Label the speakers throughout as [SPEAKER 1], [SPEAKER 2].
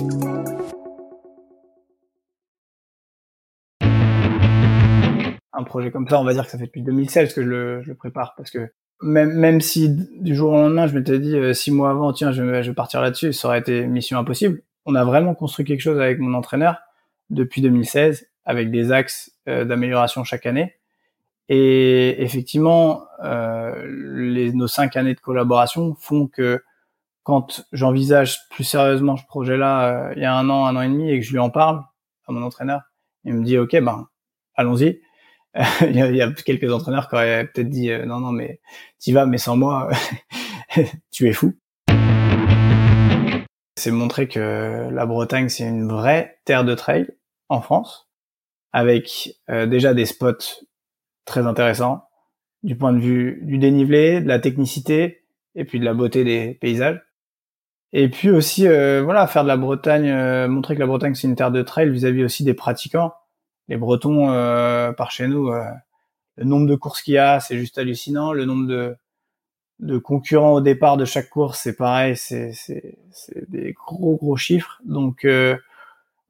[SPEAKER 1] Un projet comme ça, on va dire que ça fait depuis 2016 que je le, je le prépare parce que même, même si du jour au lendemain, je m'étais dit euh, six mois avant, tiens, je vais, je vais partir là-dessus, ça aurait été mission impossible. On a vraiment construit quelque chose avec mon entraîneur depuis 2016, avec des axes euh, d'amélioration chaque année. Et effectivement, euh, nos cinq années de collaboration font que quand j'envisage plus sérieusement ce projet-là, euh, il y a un an, un an et demi, et que je lui en parle à mon entraîneur, il me dit, OK, ben, allons-y. il, y a, quelques entraîneurs qui auraient peut-être dit, euh, non, non, mais tu vas, mais sans moi, tu es fou. C'est montrer que la Bretagne, c'est une vraie terre de trail en France, avec euh, déjà des spots très intéressants du point de vue du dénivelé, de la technicité et puis de la beauté des paysages. Et puis aussi, euh, voilà, faire de la Bretagne, euh, montrer que la Bretagne c'est une terre de trail vis-à-vis aussi des pratiquants. Les Bretons, euh, par chez nous, euh, le nombre de courses qu'il y a, c'est juste hallucinant. Le nombre de, de concurrents au départ de chaque course, c'est pareil, c'est, des gros gros chiffres. Donc,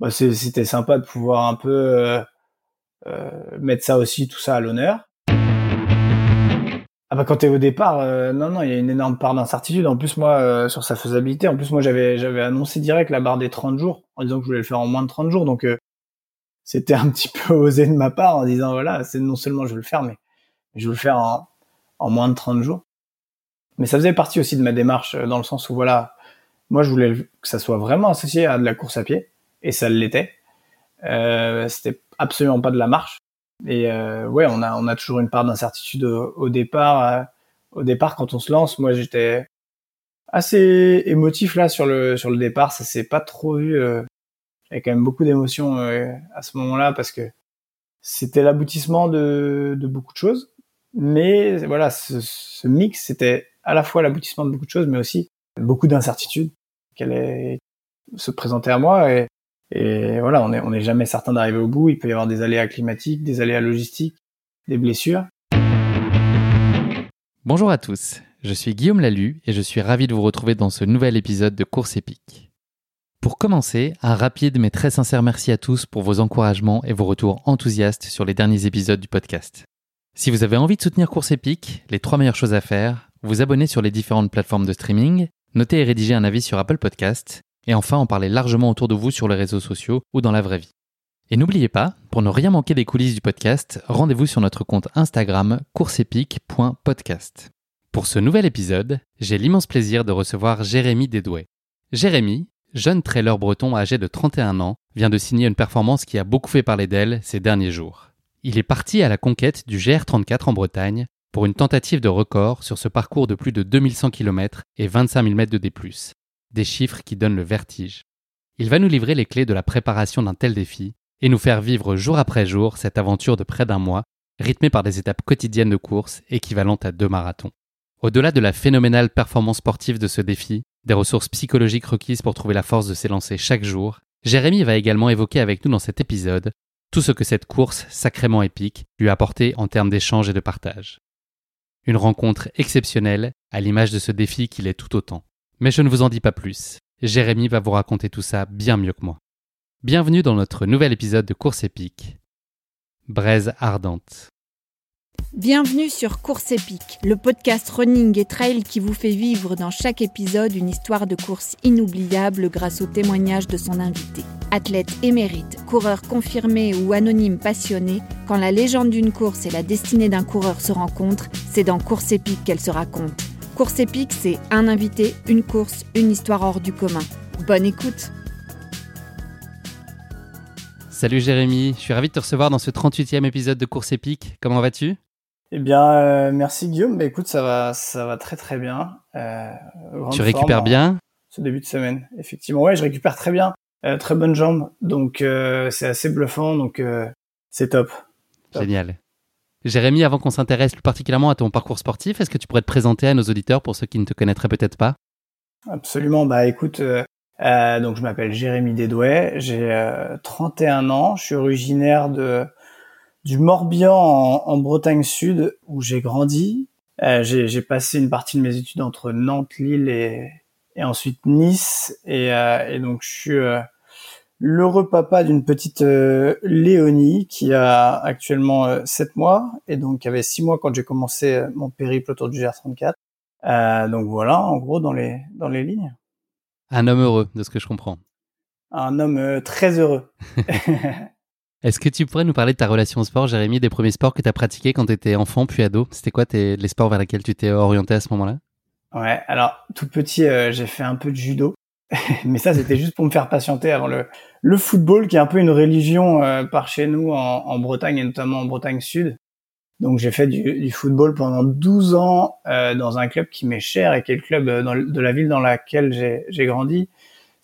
[SPEAKER 1] bah, c'était sympa de pouvoir un peu mettre ça aussi, tout ça à l'honneur. Ah bah quand t'es au départ, euh, non non, il y a une énorme part d'incertitude. En plus moi euh, sur sa faisabilité, en plus moi j'avais j'avais annoncé direct la barre des 30 jours en disant que je voulais le faire en moins de 30 jours. Donc euh, c'était un petit peu osé de ma part en disant voilà, c'est non seulement je veux le faire mais je veux le faire en, en moins de 30 jours. Mais ça faisait partie aussi de ma démarche dans le sens où voilà, moi je voulais que ça soit vraiment associé à de la course à pied et ça l'était. c'était absolument pas de la marche. Et euh, ouais, on a on a toujours une part d'incertitude au, départ. Euh, au départ, quand on se lance, moi j'étais assez émotif là sur le sur le départ. Ça s'est pas trop vu. Euh, y a quand même beaucoup d'émotions euh, à ce moment-là parce que c'était l'aboutissement de, de beaucoup de choses. Mais voilà, ce, ce mix, c'était à la fois l'aboutissement de beaucoup de choses, mais aussi beaucoup d'incertitudes qui allaient se présenter à moi. Et, et voilà, on n'est jamais certain d'arriver au bout. Il peut y avoir des aléas climatiques, des aléas logistiques, des blessures.
[SPEAKER 2] Bonjour à tous, je suis Guillaume Lalu et je suis ravi de vous retrouver dans ce nouvel épisode de Course épique. Pour commencer, un rapide mais très sincère merci à tous pour vos encouragements et vos retours enthousiastes sur les derniers épisodes du podcast. Si vous avez envie de soutenir Course épique, les trois meilleures choses à faire, vous abonner sur les différentes plateformes de streaming, noter et rédiger un avis sur Apple Podcast et enfin en parler largement autour de vous sur les réseaux sociaux ou dans la vraie vie. Et n'oubliez pas, pour ne rien manquer des coulisses du podcast, rendez-vous sur notre compte Instagram courseepique.podcast. Pour ce nouvel épisode, j'ai l'immense plaisir de recevoir Jérémy Desdouais. Jérémy, jeune trailer breton âgé de 31 ans, vient de signer une performance qui a beaucoup fait parler d'elle ces derniers jours. Il est parti à la conquête du GR34 en Bretagne pour une tentative de record sur ce parcours de plus de 2100 km et 25 000 mètres de D+, des chiffres qui donnent le vertige. Il va nous livrer les clés de la préparation d'un tel défi et nous faire vivre jour après jour cette aventure de près d'un mois, rythmée par des étapes quotidiennes de course équivalentes à deux marathons. Au-delà de la phénoménale performance sportive de ce défi, des ressources psychologiques requises pour trouver la force de s'élancer chaque jour, Jérémy va également évoquer avec nous dans cet épisode tout ce que cette course sacrément épique lui a apporté en termes d'échange et de partage. Une rencontre exceptionnelle à l'image de ce défi qu'il est tout autant. Mais je ne vous en dis pas plus. Jérémy va vous raconter tout ça bien mieux que moi. Bienvenue dans notre nouvel épisode de Course épique. Braise ardente.
[SPEAKER 3] Bienvenue sur Course épique, le podcast running et trail qui vous fait vivre dans chaque épisode une histoire de course inoubliable grâce au témoignage de son invité. Athlète émérite, coureur confirmé ou anonyme passionné, quand la légende d'une course et la destinée d'un coureur se rencontrent, c'est dans Course épique qu'elle se raconte. Course épique, c'est un invité, une course, une histoire hors du commun. Bonne écoute
[SPEAKER 2] Salut Jérémy, je suis ravi de te recevoir dans ce 38e épisode de Course épique. Comment vas-tu?
[SPEAKER 1] Eh bien, euh, merci Guillaume. Bah, écoute, ça va, ça va très très bien.
[SPEAKER 2] Euh, tu récupères bien?
[SPEAKER 1] Ce début de semaine, effectivement. Ouais, je récupère très bien. Euh, très bonne jambe, donc euh, c'est assez bluffant, donc c'est top.
[SPEAKER 2] Génial. Jérémy, avant qu'on s'intéresse plus particulièrement à ton parcours sportif, est-ce que tu pourrais te présenter à nos auditeurs pour ceux qui ne te connaîtraient peut-être pas?
[SPEAKER 1] Absolument. Bah écoute, donc je m'appelle Jérémy Dédouet, j'ai 31 ans, je suis originaire de du Morbihan en, Bretagne Sud où j'ai grandi. Euh, j'ai passé une partie de mes études entre Nantes, Lille et, ensuite Nice. Et, euh, donc je suis euh, l'heureux papa d'une petite Léonie qui a actuellement 7 mois et donc qui avait 6 mois quand j'ai commencé mon périple autour du GR34. donc voilà, en gros dans les dans les lignes.
[SPEAKER 2] Un homme heureux, de ce que je comprends.
[SPEAKER 1] Un homme très heureux.
[SPEAKER 2] Est-ce que tu pourrais nous parler de ta relation au sport, Jérémy, des premiers sports que tu as pratiqués quand tu étais enfant puis ado? C'était quoi les sports vers lesquels tu t'es orienté à ce moment-là?
[SPEAKER 1] Ouais, alors tout petit, euh, j'ai fait un peu de judo, mais ça c'était juste pour me faire patienter avant le, le football qui est un peu une religion euh, par chez nous en, Bretagne et notamment en Bretagne Sud. Donc j'ai fait du, football pendant 12 ans euh, dans un club qui m'est cher et qui est le club de la ville dans laquelle j'ai grandi.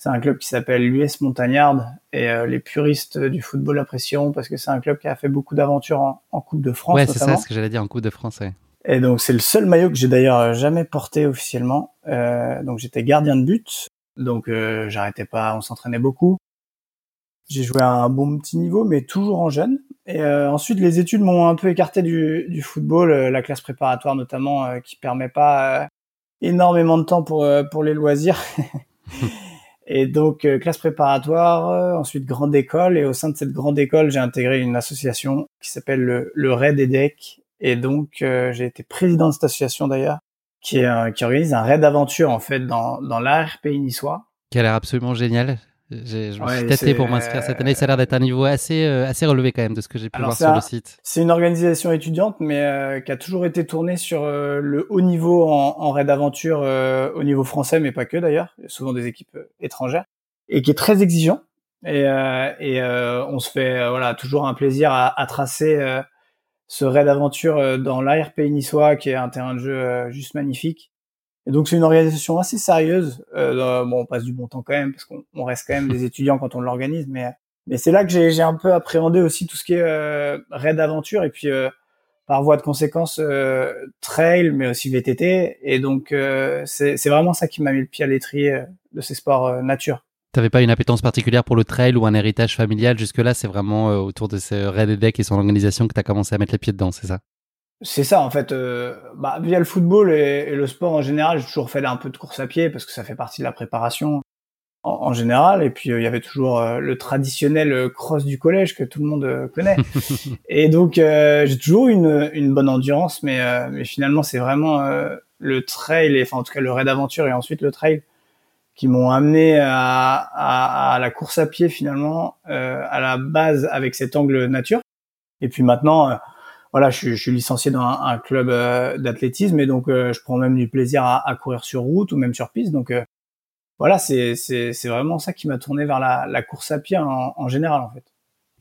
[SPEAKER 1] C'est un club qui s'appelle l'US Montagnard et euh, les puristes du football apprécieront parce que c'est un club qui a fait beaucoup d'aventures en, Coupe de France.
[SPEAKER 2] Ouais, c'est ça ce que j'allais dire en Coupe de France.
[SPEAKER 1] Et donc c'est le seul maillot que j'ai d'ailleurs jamais porté officiellement. Euh, donc j'étais gardien de but, donc euh, j'arrêtais pas, on s'entraînait beaucoup. J'ai joué à un bon petit niveau, mais toujours en jeune. Et euh, ensuite, les études m'ont un peu écarté du, du football, euh, la classe préparatoire notamment, qui permet pas énormément de temps pour pour les loisirs. Et donc euh, classe préparatoire, euh, ensuite grande école, et au sein de cette grande école, j'ai intégré une association qui s'appelle le, le RAID EDEC, et donc euh, j'ai été président de cette association d'ailleurs, qui, qui organise un raid d'aventure en fait dans, dans l'ARP niçois.
[SPEAKER 2] Qui a l'air absolument génial. Je me suis tâté pour m'inscrire cette année. Ça a l'air d'être un niveau assez, euh, assez relevé quand même de ce que j'ai pu voir sur le site.
[SPEAKER 1] C'est une organisation étudiante, mais euh, qui a toujours été tournée sur euh, le haut niveau en, en raid aventure au niveau français, mais pas que d'ailleurs. Souvent des équipes étrangères et qui est très exigeant. Et, et on se fait voilà toujours un plaisir à, à tracer ce raid aventure dans l'ARP niçois, qui est un terrain de jeu juste magnifique et donc c'est une organisation assez sérieuse. Euh, bon, on passe du bon temps quand même parce qu'on reste quand même des étudiants quand on l'organise, mais mais c'est là que j'ai un peu appréhendé aussi tout ce qui est euh, raid aventure et puis euh, par voie de conséquence euh, trail, mais aussi VTT. Et donc euh, c'est vraiment ça qui m'a mis le pied à l'étrier de ces sports nature.
[SPEAKER 2] T'avais pas une appétence particulière pour le trail ou un héritage familial? Jusque-là C'est vraiment autour de ce Raid Deck et son organisation que tu as commencé à mettre les pieds dedans, c'est ça?
[SPEAKER 1] C'est ça en fait. Euh, bah, via le football et, le sport en général, j'ai toujours fait un peu de course à pied parce que ça fait partie de la préparation en, général. Et puis euh, il y avait toujours euh, le traditionnel cross du collège que tout le monde connaît. et donc j'ai toujours une, une bonne endurance, mais, mais finalement c'est vraiment le trail, et, enfin en tout cas le raid d'aventure et ensuite le trail qui m'ont amené à, à, à, la course à pied finalement à la base avec cet angle nature. Et puis maintenant voilà, je, suis licencié dans un, club euh, d'athlétisme et donc euh, je prends même du plaisir à, courir sur route ou même sur piste. Donc euh, voilà, c'est vraiment ça qui m'a tourné vers la, course à pied en, général en fait.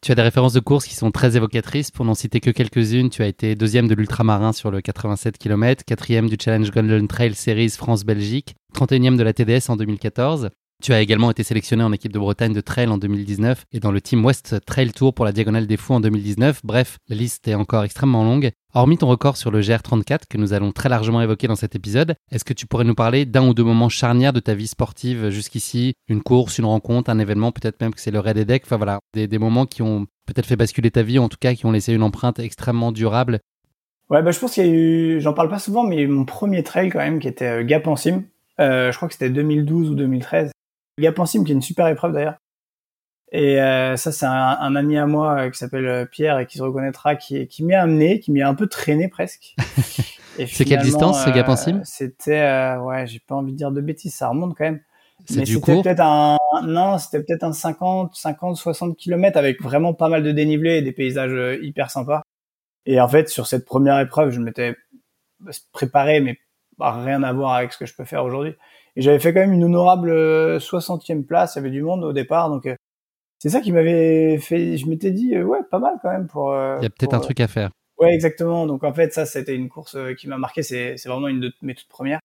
[SPEAKER 2] Tu as des références de course qui sont très évocatrices. Pour n'en citer que quelques-unes, tu as été deuxième de l'ultramarin sur le 87 km, quatrième du Challenge Golden Trail Series France-Belgique, 31e de la TDS en 2014. Tu as également été sélectionné en équipe de Bretagne de trail en 2019 et dans le Team West Trail Tour pour la Diagonale des Fous en 2019. Bref, la liste est encore extrêmement longue. Hormis ton record sur le GR34 que nous allons très largement évoquer dans cet épisode, est-ce que tu pourrais nous parler d'un ou deux moments charnières de ta vie sportive jusqu'ici? Une course, une rencontre, un événement, peut-être même que c'est le Raid Deck, enfin voilà, des, moments qui ont peut-être fait basculer ta vie, en tout cas qui ont laissé une empreinte extrêmement durable
[SPEAKER 1] Ouais, bah, je pense qu'il y a eu, j'en parle pas souvent, mais mon premier trail quand même qui était euh, Gap en Sim. Euh, je crois que c'était 2012 ou 2013. Gap en Sim, qui est une super épreuve d'ailleurs. Et euh, ça, c'est un, un, ami à moi euh, qui s'appelle euh, Pierre et qui se reconnaîtra, qui, qui m'y a amené, qui m'y a un peu traîné presque.
[SPEAKER 2] c'est quelle distance, ce Gap en Cime
[SPEAKER 1] C'était, ouais, j'ai pas envie de dire de bêtises, ça remonte quand même.
[SPEAKER 2] C'est du court
[SPEAKER 1] peut-être un, non, c'était peut-être un 50, 50, 60 km avec vraiment pas mal de dénivelé et des paysages hyper sympas. Et en fait, sur cette première épreuve, je m'étais préparé, mais rien à voir avec ce que je peux faire aujourd'hui. Et j'avais fait quand même une honorable 60e place, il y avait du monde au départ, donc c'est ça qui m'avait fait. Je m'étais dit, euh, ouais, pas mal quand même pour.
[SPEAKER 2] Euh, Il y a peut-être un truc à faire.
[SPEAKER 1] Ouais, exactement. Donc en fait, ça, c'était une course euh, qui m'a marqué. C'est, c'est vraiment une de mes toutes premières.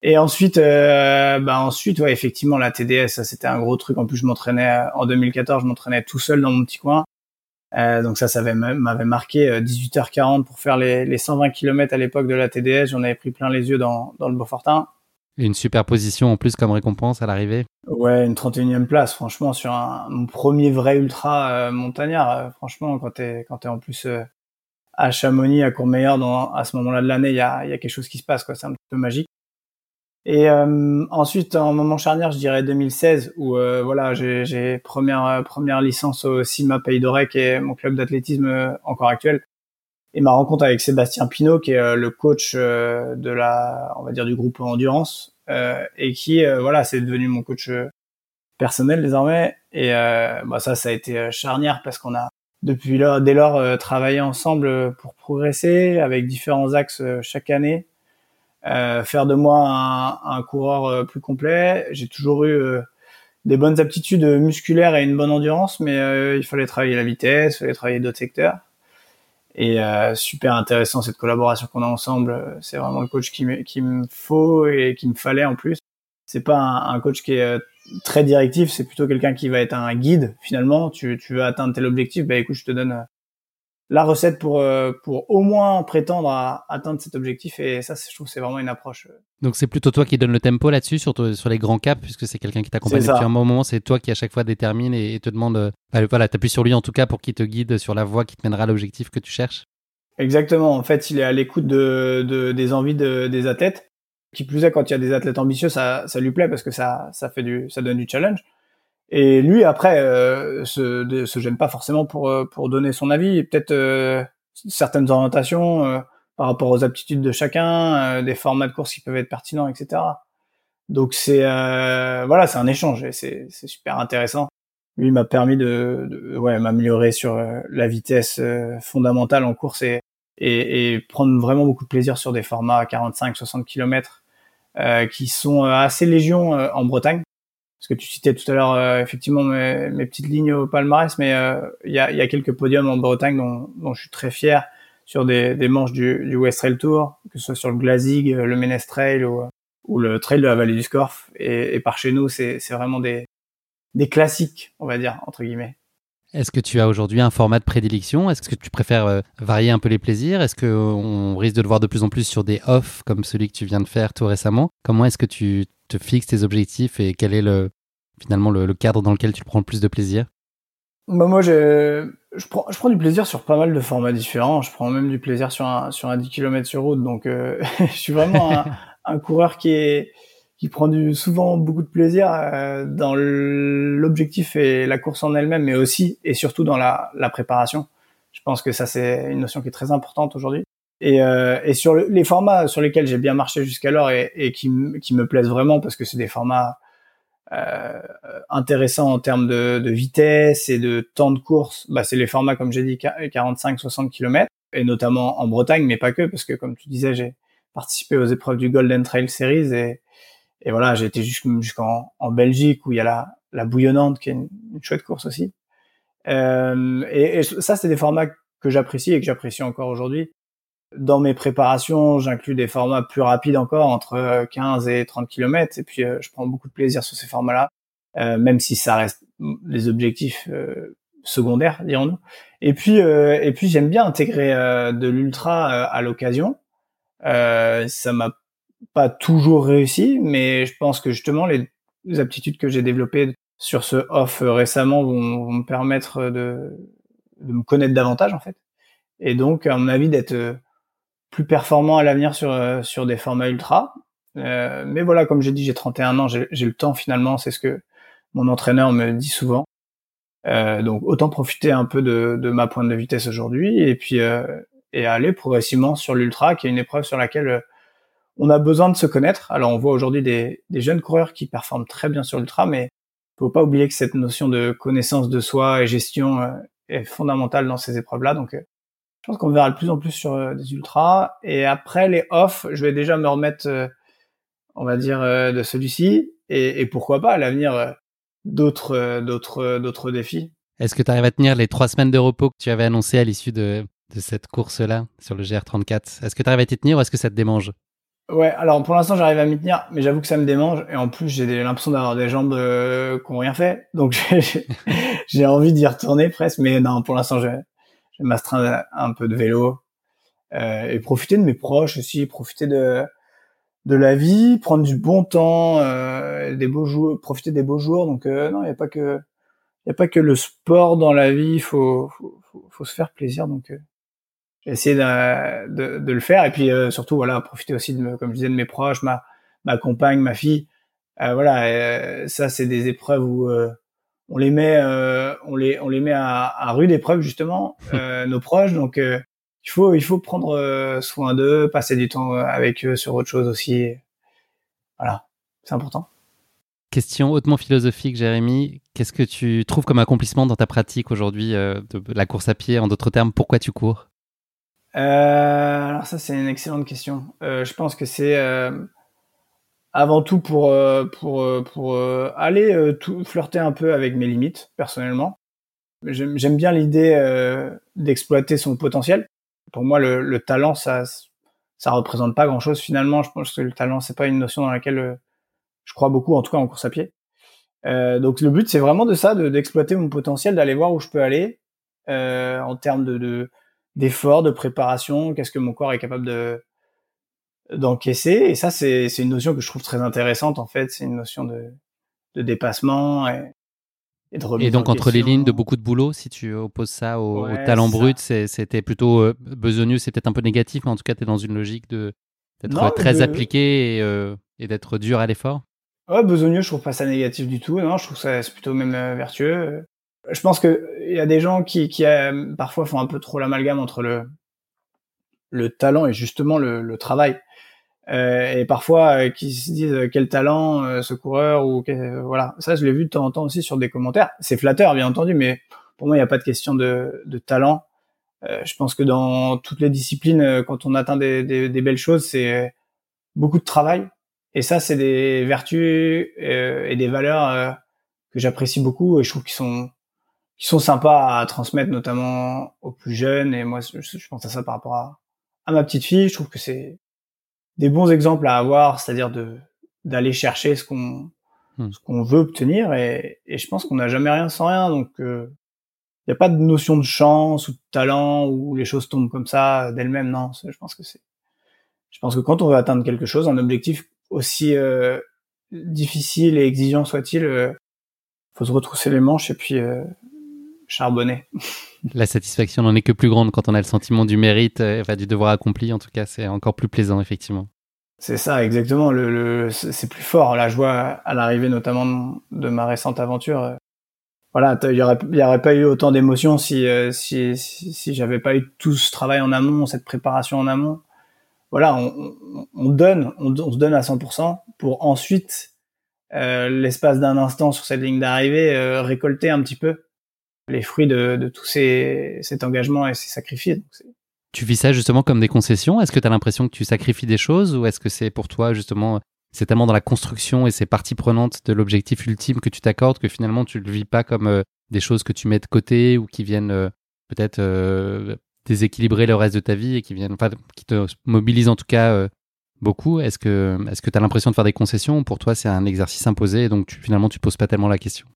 [SPEAKER 1] Et ensuite, bah ensuite, ouais, effectivement, la TDS, ça, c'était un gros truc. En plus, je m'entraînais en 2014, je m'entraînais tout seul dans mon petit coin. Euh, donc ça, ça m'avait marqué 18h40 pour faire les, les 120 km à l'époque de la TDS. J'en avais pris plein les yeux dans, dans le Beaufortin.
[SPEAKER 2] Une super position en plus comme récompense à l'arrivée.
[SPEAKER 1] Ouais, une 31e place, franchement, sur un, mon premier vrai ultra euh, montagnard. Euh, franchement, quand t'es quand es en plus euh, à Chamonix, à Courmayeur, dans, à ce moment-là de l'année, il y a, y a quelque chose qui se passe, quoi. C'est un petit peu magique. Et ensuite, en moment charnière, je dirais 2016, où voilà, j'ai première première licence au CIMA Pays d'Orec, est mon club d'athlétisme encore actuel et ma rencontre avec Sébastien Pinault, qui est euh, le coach euh, de la, on va dire du groupe endurance, euh, et qui, voilà, c'est devenu mon coach personnel désormais. Et bah ça, ça a été charnière parce qu'on a depuis lors, dès lors, travaillé ensemble pour progresser avec différents axes chaque année. faire de moi un, un coureur plus complet. J'ai toujours eu des bonnes aptitudes musculaires et une bonne endurance, mais il fallait travailler la vitesse, il fallait travailler d'autres secteurs. Et euh, super intéressant cette collaboration qu'on a ensemble. C'est vraiment le coach qui me, qui me faut et qui me fallait en plus. C'est pas un, coach qui est euh, très directif, c'est plutôt quelqu'un qui va être un guide finalement. Tu, tu veux atteindre tel objectif, bah écoute, je te donne euh, la recette pour euh, pour au moins prétendre à atteindre cet objectif. Et ça je trouve c'est vraiment une approche euh.
[SPEAKER 2] donc c'est plutôt toi qui donne le tempo là-dessus sur sur les grands caps puisque c'est quelqu'un qui t'accompagne depuis un moment. C'est toi qui à chaque fois détermine et, te demande euh, bah, voilà t'appuies sur lui en tout cas pour qu'il te guide sur la voie qui te mènera à l'objectif que tu cherches.
[SPEAKER 1] Exactement. En fait il est à l'écoute de, de, des envies de, des athlètes. Qui plus est quand il y a des athlètes ambitieux ça ça lui plaît parce que ça ça fait du ça donne du challenge et lui, après, euh, se, se gêne pas forcément pour, euh, pour donner son avis, peut-être euh, certaines orientations euh, par rapport aux aptitudes de chacun, des formats de course qui peuvent être pertinents, etc. Donc c'est voilà, c'est un échange et c'est super intéressant. Lui m'a permis de, de ouais, m'améliorer sur la vitesse fondamentale en course et, et, et, prendre vraiment beaucoup de plaisir sur des formats 45-60 km qui sont assez légion en Bretagne parce que tu citais tout à l'heure euh, effectivement mes, petites lignes au palmarès, mais euh, il y, a, quelques podiums en Bretagne dont, je suis très fier sur des, manches du, du, West Trail Tour, que ce soit sur le Glazig, euh, le Ménestrel ou, ou le Trail de la Vallée du Scorff. Et, par chez nous, c'est vraiment des, des classiques, on va dire, entre guillemets.
[SPEAKER 2] Est-ce que tu as aujourd'hui un format de prédilection? Est-ce que tu préfères varier un peu les plaisirs? Est-ce qu'on risque de le voir de plus en plus sur des off comme celui que tu viens de faire tout récemment? Comment est-ce que tu te fixes tes objectifs et quel est le, finalement le, cadre dans lequel tu prends le plus de plaisir?
[SPEAKER 1] Bah moi je, je, prends, je prends du plaisir sur pas mal de formats différents. Je prends même du plaisir sur un, sur un 10 km sur route. Donc euh, je suis vraiment un, un, coureur qui est qui prend du, souvent beaucoup de plaisir euh, dans l'objectif et la course en elle-même, mais aussi et surtout dans la, la préparation. Je pense que ça c'est une notion qui est très importante aujourd'hui. Et, euh, et sur les formats sur lesquels j'ai bien marché jusqu'alors et, et qui, qui me plaisent vraiment parce que c'est des formats euh, intéressant en termes de, de, vitesse et de temps de course, bah, c'est les formats, comme j'ai dit, 45-60 km, et notamment en Bretagne, mais pas que, parce que comme tu disais, j'ai participé aux épreuves du Golden Trail Series, et, et voilà, j'ai été jusqu'en en Belgique, où il y a la, la bouillonnante, qui est une, chouette course aussi. Euh, et, et, ça, c'est des formats que j'apprécie et que j'apprécie encore aujourd'hui. Dans mes préparations, j'inclus des formats plus rapides encore, entre 15 euh, et 30 km, et puis euh, je prends beaucoup de plaisir sur ces formats-là, euh, même si ça reste des objectifs secondaires, dirons-nous. Et puis, et puis j'aime bien intégrer de l'ultra à l'occasion. ça m'a pas toujours réussi, mais je pense que justement les, aptitudes que j'ai développées sur ce off récemment vont, vont me permettre de, de me connaître davantage en fait. Et donc, à mon avis, d'être plus performant à l'avenir sur euh, sur des formats ultra. Euh, mais voilà, comme j'ai dit, j'ai 31 ans, j'ai le temps finalement, c'est ce que mon entraîneur me dit souvent. Euh, donc autant profiter un peu de, de ma pointe de vitesse aujourd'hui et puis euh, et aller progressivement sur l'ultra, qui est une épreuve sur laquelle euh, on a besoin de se connaître. Alors on voit aujourd'hui des, des, jeunes coureurs qui performent très bien sur l'ultra, mais faut pas oublier que cette notion de connaissance de soi et gestion est fondamentale dans ces épreuves-là. Donc je pense qu'on verra de plus en plus sur des ultras. Et après les off, je vais déjà me remettre, on va dire, de celui-ci. Et, et, pourquoi pas à l'avenir d'autres euh, d'autres euh, d'autres défis.
[SPEAKER 2] Est-ce que tu arrives à tenir les trois semaines de repos que tu avais annoncé à l'issue de, de cette course-là sur le GR34 Est-ce que tu arrives à t'y tenir ou est-ce que ça te démange?
[SPEAKER 1] Ouais, alors pour l'instant j'arrive à m'y tenir, mais j'avoue que ça me démange et en plus j'ai l'impression d'avoir des jambes euh, qui n'ont rien fait, donc j'ai envie d'y retourner presque, mais non, pour l'instant je, je m'astreindre un peu de vélo euh, et profiter de mes proches aussi, profiter de de la vie, prendre du bon temps, euh, des beaux jours, profiter des beaux jours. Donc euh, non, il n'y a pas que il y a pas que le sport dans la vie, il faut, faut, faut, se faire plaisir. Donc euh, j'ai essayé de, de, de, le faire et puis euh, surtout voilà profiter aussi de comme je disais de mes proches, ma ma compagne, ma fille. voilà, ça c'est des épreuves où on les met on les on les met à, à rude épreuve justement nos proches. Donc il faut, il faut prendre euh, soin d'eux, passer du temps euh, avec eux sur autre chose aussi. Voilà, c'est important.
[SPEAKER 2] Question hautement philosophique, Jérémy. Qu'est-ce que tu trouves comme accomplissement dans ta pratique aujourd'hui euh, de la course à pied En d'autres termes, pourquoi tu cours?
[SPEAKER 1] Euh, Alors ça, c'est une excellente question. Euh, je pense que c'est euh, avant tout pour pour pour aller tout, flirter un peu avec mes limites personnellement. J'aime bien l'idée d'exploiter son potentiel pour moi, le, le, talent, ça, ça représente pas grand-chose finalement. Je pense que le talent, c'est pas une notion dans laquelle euh, je crois beaucoup, en tout cas en course à pied. Euh, donc le but, c'est vraiment de ça, d'exploiter mon potentiel, d'aller voir où je peux aller euh, en termes de d'efforts, de, préparation. Qu'est-ce que mon corps est capable de d'encaisser Et ça, c'est une notion que je trouve très intéressante en fait. C'est une notion de, de dépassement et,
[SPEAKER 2] et, donc entre les lignes de beaucoup de boulot, si tu opposes ça au, talent brut, c'était plutôt euh, besogneux, c'est peut-être un peu négatif, mais en tout cas, tu es dans une logique de d'être très appliqué et, euh, et d'être dur à l'effort.
[SPEAKER 1] Ouais, besogneux, je trouve pas ça négatif du tout. Non, je trouve ça c'est plutôt même euh, vertueux. Je pense que il y a des gens qui, qui parfois font un peu trop l'amalgame entre le le talent et justement le, le travail. Euh, et parfois euh, qui se disent euh, quel talent ce coureur ou voilà. Ça je l'ai vu de temps en temps aussi sur des commentaires. C'est flatteur bien entendu mais pour moi il n'y a pas de question de, de talent. Je pense que dans toutes les disciplines quand on atteint des, des, des belles choses c'est beaucoup de travail. Et ça c'est des vertus et des valeurs que j'apprécie beaucoup et je trouve qu'ils sont qui sont sympas à transmettre notamment aux plus jeunes. Et moi je, pense à ça par rapport à, à ma petite fille. Je trouve que c'est des bons exemples à avoir, c'est-à-dire de d'aller chercher ce qu'on hmm. ce qu'on veut obtenir et, et je pense qu'on n'a jamais rien sans rien. Donc il euh, n'y a pas de notion de chance ou de talent où les choses tombent comme ça d'elles-mêmes non. Je pense que c'est je pense que quand on veut atteindre quelque chose un objectif aussi euh, difficile et exigeant soit-il euh, faut se retrousser les manches et puis euh, charbonner
[SPEAKER 2] La satisfaction n'en est que plus grande quand on a le sentiment du mérite, euh, du devoir accompli. En tout cas, c'est encore plus plaisant, effectivement.
[SPEAKER 1] C'est ça, exactement. C'est plus fort. Là, je vois à l'arrivée notamment de ma récente aventure. Euh, voilà, il y aurait, pas eu autant d'émotions si, euh, si, si, j'avais pas eu tout ce travail en amont, cette préparation en amont. Voilà, on, on donne, on, se donne à 100% pour ensuite, l'espace d'un instant sur cette ligne d'arrivée, récolter un petit peu les fruits de, de tout ces, cet engagement et ces sacrifices.
[SPEAKER 2] tu vis ça justement comme des concessions? Est-ce que tu as l'impression que tu sacrifies des choses ou est-ce que c'est pour toi justement, c'est tellement dans la construction et ces parties prenantes de l'objectif ultime que tu t'accordes que finalement tu le vis pas comme euh, des choses que tu mets de côté ou qui viennent euh, peut-être euh, déséquilibrer le reste de ta vie et qui viennent, enfin, qui te mobilisent en tout cas beaucoup? Est-ce que, tu as l'impression de faire des concessions ou pour toi c'est un exercice imposé et donc finalement tu poses pas tellement la question?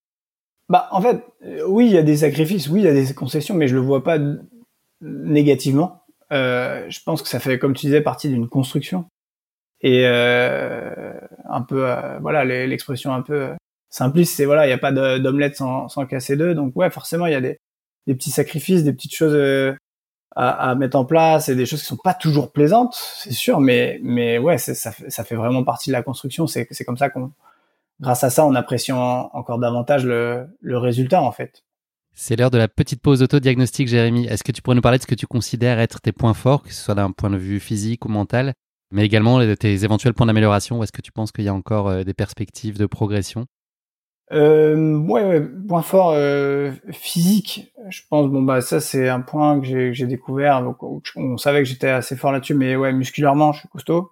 [SPEAKER 1] Bah, en fait, euh, oui, il y a des sacrifices, oui, il y a des concessions, mais je le vois pas négativement. Euh, je pense que ça fait, comme tu disais, partie d'une construction. Et euh, un peu, euh, voilà, l'expression un peu simpliste, c'est voilà, il n'y a pas d'omelette sans, sans casser deux. Donc ouais, forcément, il y a des, des, petits sacrifices, des petites choses à, à, mettre en place et des choses qui sont pas toujours plaisantes, c'est sûr, mais mais ouais, ça, ça fait vraiment partie de la construction. C'est comme ça qu'on grâce à ça, on apprécie encore davantage le, le, résultat en fait.
[SPEAKER 2] C'est l'heure de la petite pause auto-diagnostic, Jérémy. Est-ce que tu pourrais nous parler de ce que tu considères être tes points forts, que ce soit d'un point de vue physique ou mental, mais également de tes éventuels points d'amélioration Ou est-ce que tu penses qu'il y a encore euh, des perspectives de progression?
[SPEAKER 1] Euh, ouais, ouais, point fort euh, physique. Je pense bon bah ça c'est un point que j'ai découvert. Donc, on savait que j'étais assez fort là-dessus, mais ouais musculairement je suis costaud.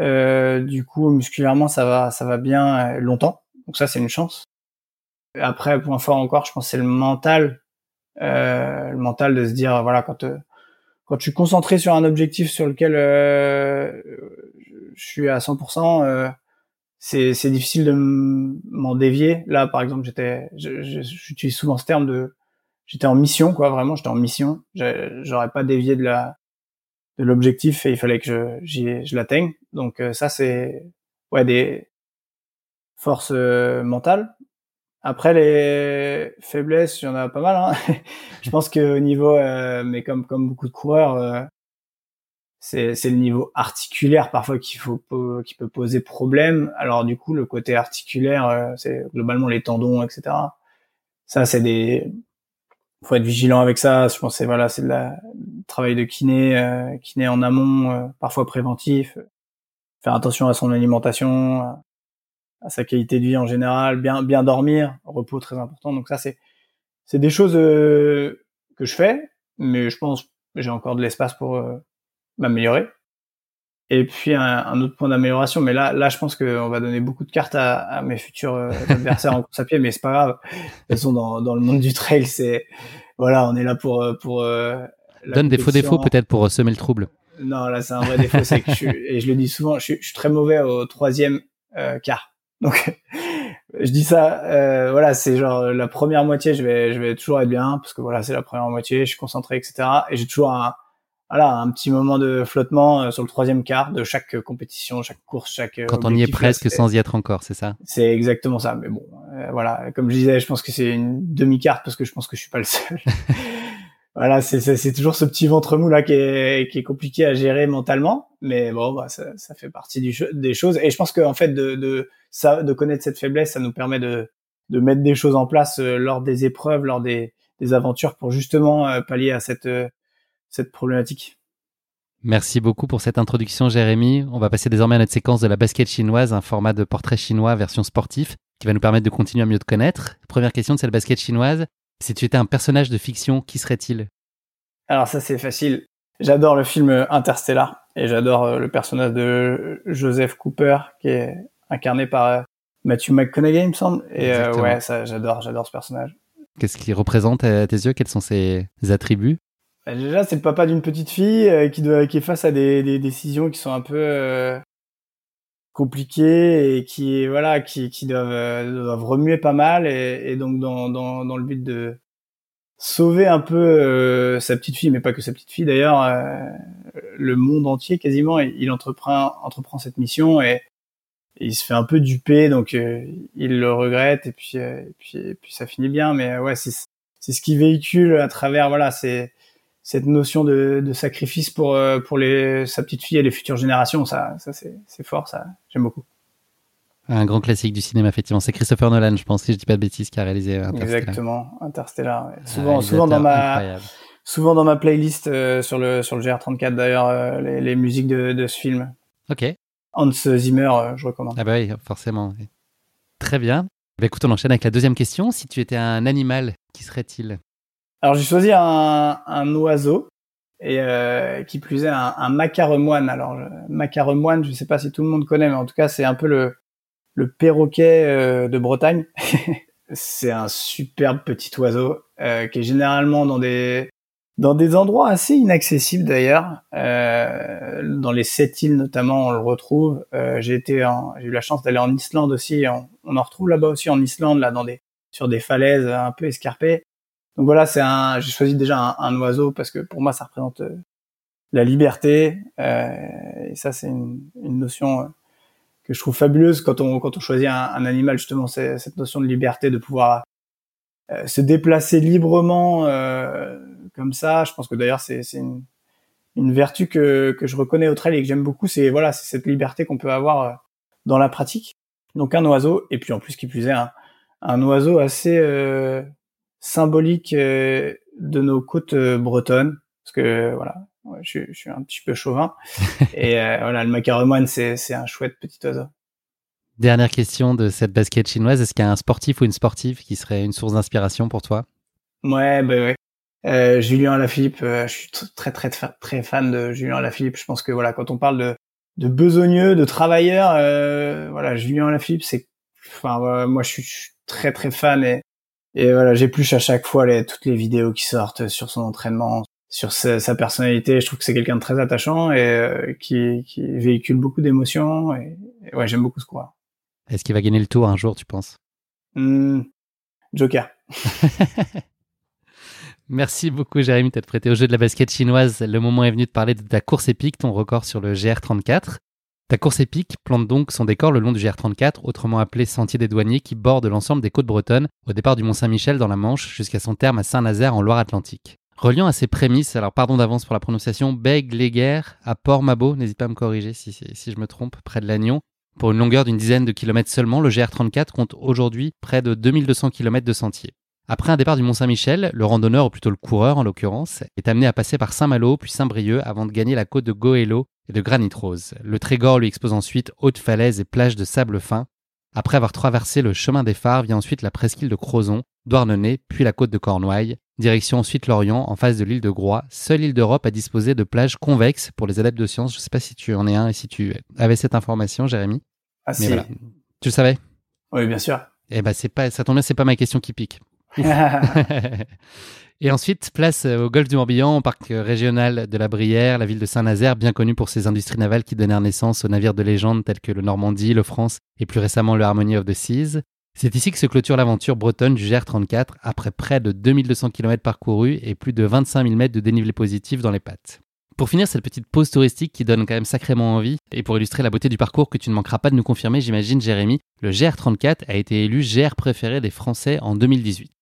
[SPEAKER 1] Euh, du coup musculairement ça va ça va bien euh, longtemps. Donc ça c'est une chance. Après, point fort encore, je pense c'est le mental, euh, le mental de se dire voilà quand quand je suis concentré sur un objectif sur lequel je suis à 100%, euh, c'est c'est difficile de m'en dévier. Là, par exemple, j'étais, j'utilise souvent ce terme de, j'étais en mission quoi, vraiment, j'étais en mission. J'aurais pas dévié de la de l'objectif et il fallait que je je l'atteigne. Donc euh, ça c'est ouais des forces mentales après les faiblesses, il y en a pas mal. Hein. je pense qu'au niveau, euh, mais comme comme beaucoup de coureurs, euh, c'est c'est le niveau articulaire parfois qu'il faut qui peut poser problème. Alors du coup, le côté articulaire, euh, c'est globalement les tendons, etc. Ça, c'est des faut être vigilant avec ça. Je pense c'est voilà, c'est de la travail de kiné, kiné en amont, parfois préventif. Faire attention à son alimentation, à sa qualité de vie en général, bien bien dormir, repos très important. Donc ça c'est c'est des choses euh, que je fais, mais je pense j'ai encore de l'espace pour euh, m'améliorer. Et puis un, autre point d'amélioration, mais là là je pense qu'on va donner beaucoup de cartes à, à mes futurs euh, adversaires en course à pied, mais c'est pas grave. Toute façon dans dans le monde du trail, c'est voilà, on est là pour pour
[SPEAKER 2] donne des faux défauts peut-être pour semer le trouble.
[SPEAKER 1] Non, là c'est un vrai défaut, c'est que je suis, et je le dis souvent, je suis, je suis très mauvais au troisième quart donc je dis ça, euh, voilà, c'est genre la première moitié, je vais, je vais toujours être bien parce que voilà, c'est la première moitié, je suis concentré, etc. Et j'ai toujours un, voilà, un petit moment de flottement euh, sur le troisième quart de chaque compétition, chaque course, chaque.
[SPEAKER 2] Euh, Quand on y est presque sans y être encore, c'est ça?
[SPEAKER 1] C'est exactement ça. Mais bon, voilà, comme je disais, je pense que c'est une demi-carte parce que je pense que je suis pas le seul. voilà, c'est toujours ce petit ventre mou là qui est, qui est compliqué à gérer mentalement, mais bon, bah, ça, ça fait partie du, des choses. Et je pense qu'en fait, de, de, ça, de connaître cette faiblesse, ça nous permet de, de mettre des choses en place euh, lors des épreuves, lors des, des aventures, pour justement euh, pallier à cette, euh, cette problématique.
[SPEAKER 2] Merci beaucoup pour cette introduction, Jérémy. On va passer désormais à notre séquence de la basket chinoise, un format de portrait chinois version sportif qui va nous permettre de continuer à mieux te connaître. Première question de cette basket chinoise. Si tu étais un personnage de fiction, qui serait-il?
[SPEAKER 1] Alors ça c'est facile. J'adore le film Interstellar et j'adore euh, le personnage de Joseph Cooper qui est incarné par euh, Matthew McConaughey, il me semble. Et euh, ouais, ça j'adore, j'adore ce personnage.
[SPEAKER 2] Qu'est-ce qu'il représente à tes yeux? Quels sont ses attributs?
[SPEAKER 1] Bah, Déjà, c'est le papa d'une petite fille qui doit, qui est face à des, des décisions qui sont un peu compliqués et qui voilà qui, qui doivent, euh, doivent remuer pas mal et, et donc dans, dans, dans le but de sauver un peu euh, sa petite fille mais pas que sa petite fille d'ailleurs euh, le monde entier quasiment il, entreprend entreprend cette mission et, il se fait un peu duper donc il le regrette et puis et puis et puis ça finit bien mais ouais c'est c'est ce qui véhicule à travers voilà c'est cette notion de, de sacrifice pour euh, pour les sa petite fille et les futures générations ça ça c'est fort ça. J'aime beaucoup.
[SPEAKER 2] Un grand classique du cinéma effectivement. C'est Christopher Nolan je pense si je dis pas de bêtises qui a réalisé
[SPEAKER 1] Interstellar. Exactement. Interstellar souvent souvent dans ma souvent dans ma playlist euh, sur le sur le GR34 d'ailleurs euh, les, les, musiques de, de ce film.
[SPEAKER 2] Ok.
[SPEAKER 1] Hans Zimmer je recommande.
[SPEAKER 2] Ah bah oui forcément très bien. Bah écoute on enchaîne avec la deuxième question. Si tu étais un animal qui serait-il?
[SPEAKER 1] Alors j'ai choisi un, un, oiseau et euh, qui plus est un, un macaremoine. Alors macaremoine, je ne sais pas si tout le monde connaît, mais en tout cas c'est un peu le, le perroquet euh, de Bretagne. c'est un superbe petit oiseau euh, qui est généralement dans des dans des endroits assez inaccessibles d'ailleurs. Euh, dans les sept îles notamment, on le retrouve. Euh, j'ai été, j'ai eu la chance d'aller en Islande aussi. On, on en retrouve là-bas aussi en Islande, là dans des sur des falaises un peu escarpées. Donc voilà, c'est un. J'ai choisi déjà un, oiseau parce que pour moi, ça représente euh, la liberté. Euh, et ça, c'est une, notion euh, que je trouve fabuleuse quand on quand on choisit un, animal. Justement, c'est cette notion de liberté, de pouvoir se déplacer librement comme ça. Je pense que d'ailleurs, c'est une, vertu que que je reconnais au trail et que j'aime beaucoup. C'est voilà, c'est cette liberté qu'on peut avoir dans la pratique. Donc un oiseau et puis en plus qui plus est un oiseau assez symbolique de nos côtes bretonnes, parce que voilà, je, je, suis un petit peu chauvin. et voilà, le macaron c'est c'est un chouette petit oiseau.
[SPEAKER 2] Dernière question de cette basket chinoise. Est-ce qu'il y a un sportif ou une sportive qui serait une source d'inspiration pour toi?
[SPEAKER 1] Ouais, bah ouais. Euh, Julien Lafilippe, euh, je suis très très très fan de Julien Lafilippe. Je pense que voilà, quand on parle de de besogneux, de travailleurs, euh, voilà, Julien Lafilippe, c'est, enfin, moi je suis, très très fan et et voilà, j'épluche à chaque fois les toutes les vidéos qui sortent sur son entraînement, sur sa, sa personnalité. Je trouve que c'est quelqu'un de très attachant et euh, qui qui véhicule beaucoup d'émotions et, ouais, j'aime beaucoup ce coureur.
[SPEAKER 2] Est-ce qu'il va gagner le tour un jour, tu penses?
[SPEAKER 1] Mmh, Joker.
[SPEAKER 2] Merci beaucoup, Jérémy, d'être prêté au jeu de la basket chinoise. Le moment est venu de parler de ta course épique, ton record sur le GR34. Ta course épique plante donc son décor le long du GR34, autrement appelé Sentier des Douaniers, qui borde l'ensemble des côtes bretonnes, au départ du Mont-Saint-Michel dans la Manche jusqu'à son terme à Saint-Nazaire en Loire-Atlantique. Reliant à ses prémices, alors pardon d'avance pour la prononciation, Bègue, Léguerre, à Port-Mabo, n'hésite pas à me corriger si, si je me trompe, près de Lannion, pour une longueur d'une dizaine de kilomètres seulement, le GR34 compte aujourd'hui près de 2200 km de sentiers. Après un départ du Mont-Saint-Michel, le randonneur, ou plutôt le coureur en l'occurrence, est amené à passer par Saint-Malo puis Saint-Brieuc avant de gagner la côte de Goëlo et de Granit Rose. Le Trégor lui expose ensuite hautes falaises et plages de sable fin. Après avoir traversé le chemin des phares, vient ensuite la presqu'île de Crozon, Douarnenez, puis la côte de Cornouailles. Direction ensuite l'Orient, en face de l'île de Groix, seule île d'Europe à disposer de plages convexes pour les adeptes de sciences. Je ne sais pas si tu en es un et si tu avais cette information, Jérémy.
[SPEAKER 1] Ah, si. voilà.
[SPEAKER 2] Tu le savais?
[SPEAKER 1] Oui, bien sûr.
[SPEAKER 2] Eh ben, c'est pas, ça tombe bien, c'est pas ma question qui pique. et ensuite, place au golfe du Morbihan, au parc régional de la Brière, la ville de Saint-Nazaire, bien connue pour ses industries navales qui donnèrent naissance aux navires de légende tels que le Normandie, le France et plus récemment le Harmony of the Seas. C'est ici que se clôture l'aventure bretonne du GR34 après près de 2200 km parcourus et plus de 25 000 mètres de dénivelé positif dans les pattes. Pour finir cette petite pause touristique qui donne quand même sacrément envie, et pour illustrer la beauté du parcours que tu ne manqueras pas de nous confirmer, j'imagine, Jérémy, le GR34 a été élu GR préféré des Français en 2018.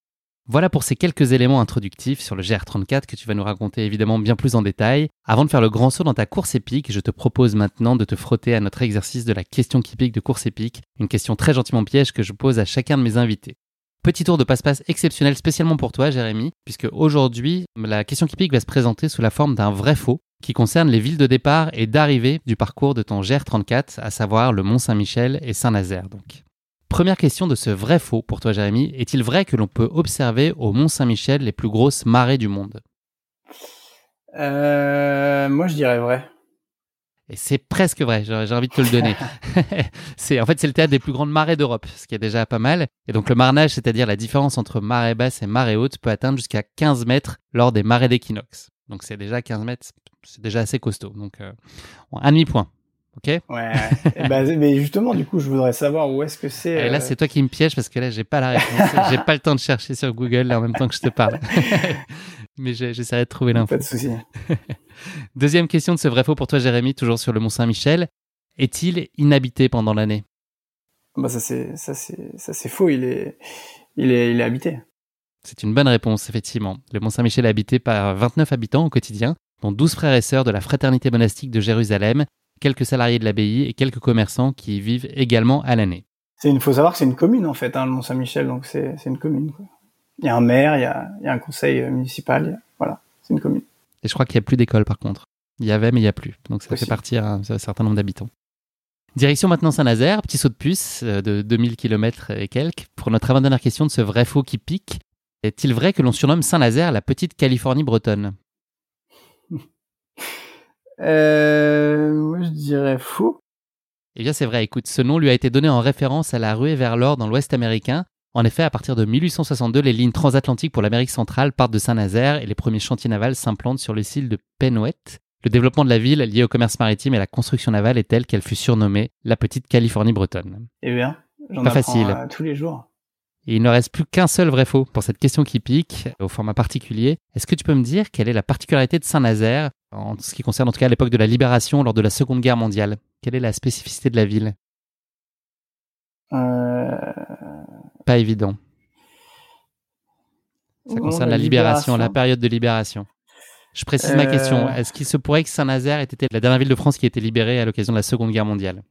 [SPEAKER 2] Voilà pour ces quelques éléments introductifs sur le GR34 que tu vas nous raconter évidemment bien plus en détail. Avant de faire le grand saut dans ta course épique, je te propose maintenant de te frotter à notre exercice de la question qui pique de course épique, une question très gentiment piège que je pose à chacun de mes invités. Petit tour de passe-passe exceptionnel spécialement pour toi, Jérémy, puisque aujourd'hui, la question qui pique va se présenter sous la forme d'un vrai faux qui concerne les villes de départ et d'arrivée du parcours de ton GR34, à savoir le Mont-Saint-Michel et Saint-Nazaire donc. Première question de ce vrai faux pour toi, Jérémy. Est-il vrai que l'on peut observer au Mont Saint-Michel les plus grosses marées du monde?
[SPEAKER 1] Euh, Moi, je dirais vrai.
[SPEAKER 2] Et c'est presque vrai, j'ai envie de te le donner. c'est en fait c'est le théâtre des plus grandes marées d'Europe, ce qui est déjà pas mal. Et donc le marnage, c'est-à-dire la différence entre marée basse et marée haute, peut atteindre jusqu'à 15 mètres lors des marées d'équinoxe. Donc c'est déjà 15 mètres, c'est déjà assez costaud. Donc euh, un demi point ok
[SPEAKER 1] Ouais. Ben, mais justement, du coup, je voudrais savoir où est-ce que c'est.
[SPEAKER 2] Là, euh, c'est toi qui me pièges parce que là, j'ai pas la réponse. j'ai pas le temps de chercher sur Google là, en même temps que je te parle. mais j'essaierai de trouver l'info.
[SPEAKER 1] Pas de souci.
[SPEAKER 2] Deuxième question de ce vrai faux pour toi, Jérémy, toujours sur le Mont Saint-Michel. Est-il inhabité pendant l'année?
[SPEAKER 1] Bah ça c'est ça c'est ça c'est faux. Il est il est il est habité.
[SPEAKER 2] C'est une bonne réponse, effectivement. Le Mont Saint-Michel est habité par 29 habitants au quotidien, dont 12 frères et sœurs de la fraternité monastique de Jérusalem, quelques salariés de l'abbaye et quelques commerçants qui y vivent également à l'année.
[SPEAKER 1] Il faut savoir que c'est une commune en fait, hein, le Mont-Saint-Michel, donc c'est une commune. Il y a un maire, il y a, il y a un conseil euh, municipal, voilà, c'est une commune.
[SPEAKER 2] Et je crois qu'il n'y a plus d'école par contre. Il y avait, mais il n'y a plus. Donc ça fait partir un, certain nombre d'habitants. Direction maintenant Saint-Nazaire, petit saut de puce euh, de 2000 km et quelques. Pour notre avant-dernière question de ce vrai faux qui pique, est-il vrai que l'on surnomme Saint-Nazaire la petite Californie bretonne?
[SPEAKER 1] Euh, moi, je dirais faux.
[SPEAKER 2] Eh bien, c'est vrai. Écoute, ce nom lui a été donné en référence à la ruée vers l'or dans l'Ouest américain. En effet, à partir de 1862, les lignes transatlantiques pour l'Amérique centrale partent de Saint-Nazaire et les premiers chantiers navals s'implantent sur les îles de Penwet. Le développement de la ville, lié au commerce maritime et la construction navale, est tel qu'elle fut surnommée la petite Californie bretonne.
[SPEAKER 1] Eh bien, j'en apprends facile. Euh, tous les jours.
[SPEAKER 2] Et il ne reste plus qu'un seul vrai faux pour cette question qui pique, au format particulier. Est-ce que tu peux me dire quelle est la particularité de Saint-Nazaire, en ce qui concerne en tout cas l'époque de la libération lors de la Seconde Guerre mondiale Quelle est la spécificité de la ville?
[SPEAKER 1] Euh...
[SPEAKER 2] Pas évident. Ça concerne la, libération, la période de libération. Je précise ma question. Euh. Est-ce qu'il se pourrait que Saint-Nazaire ait été la dernière ville de France qui a été libérée à l'occasion de la Seconde Guerre mondiale?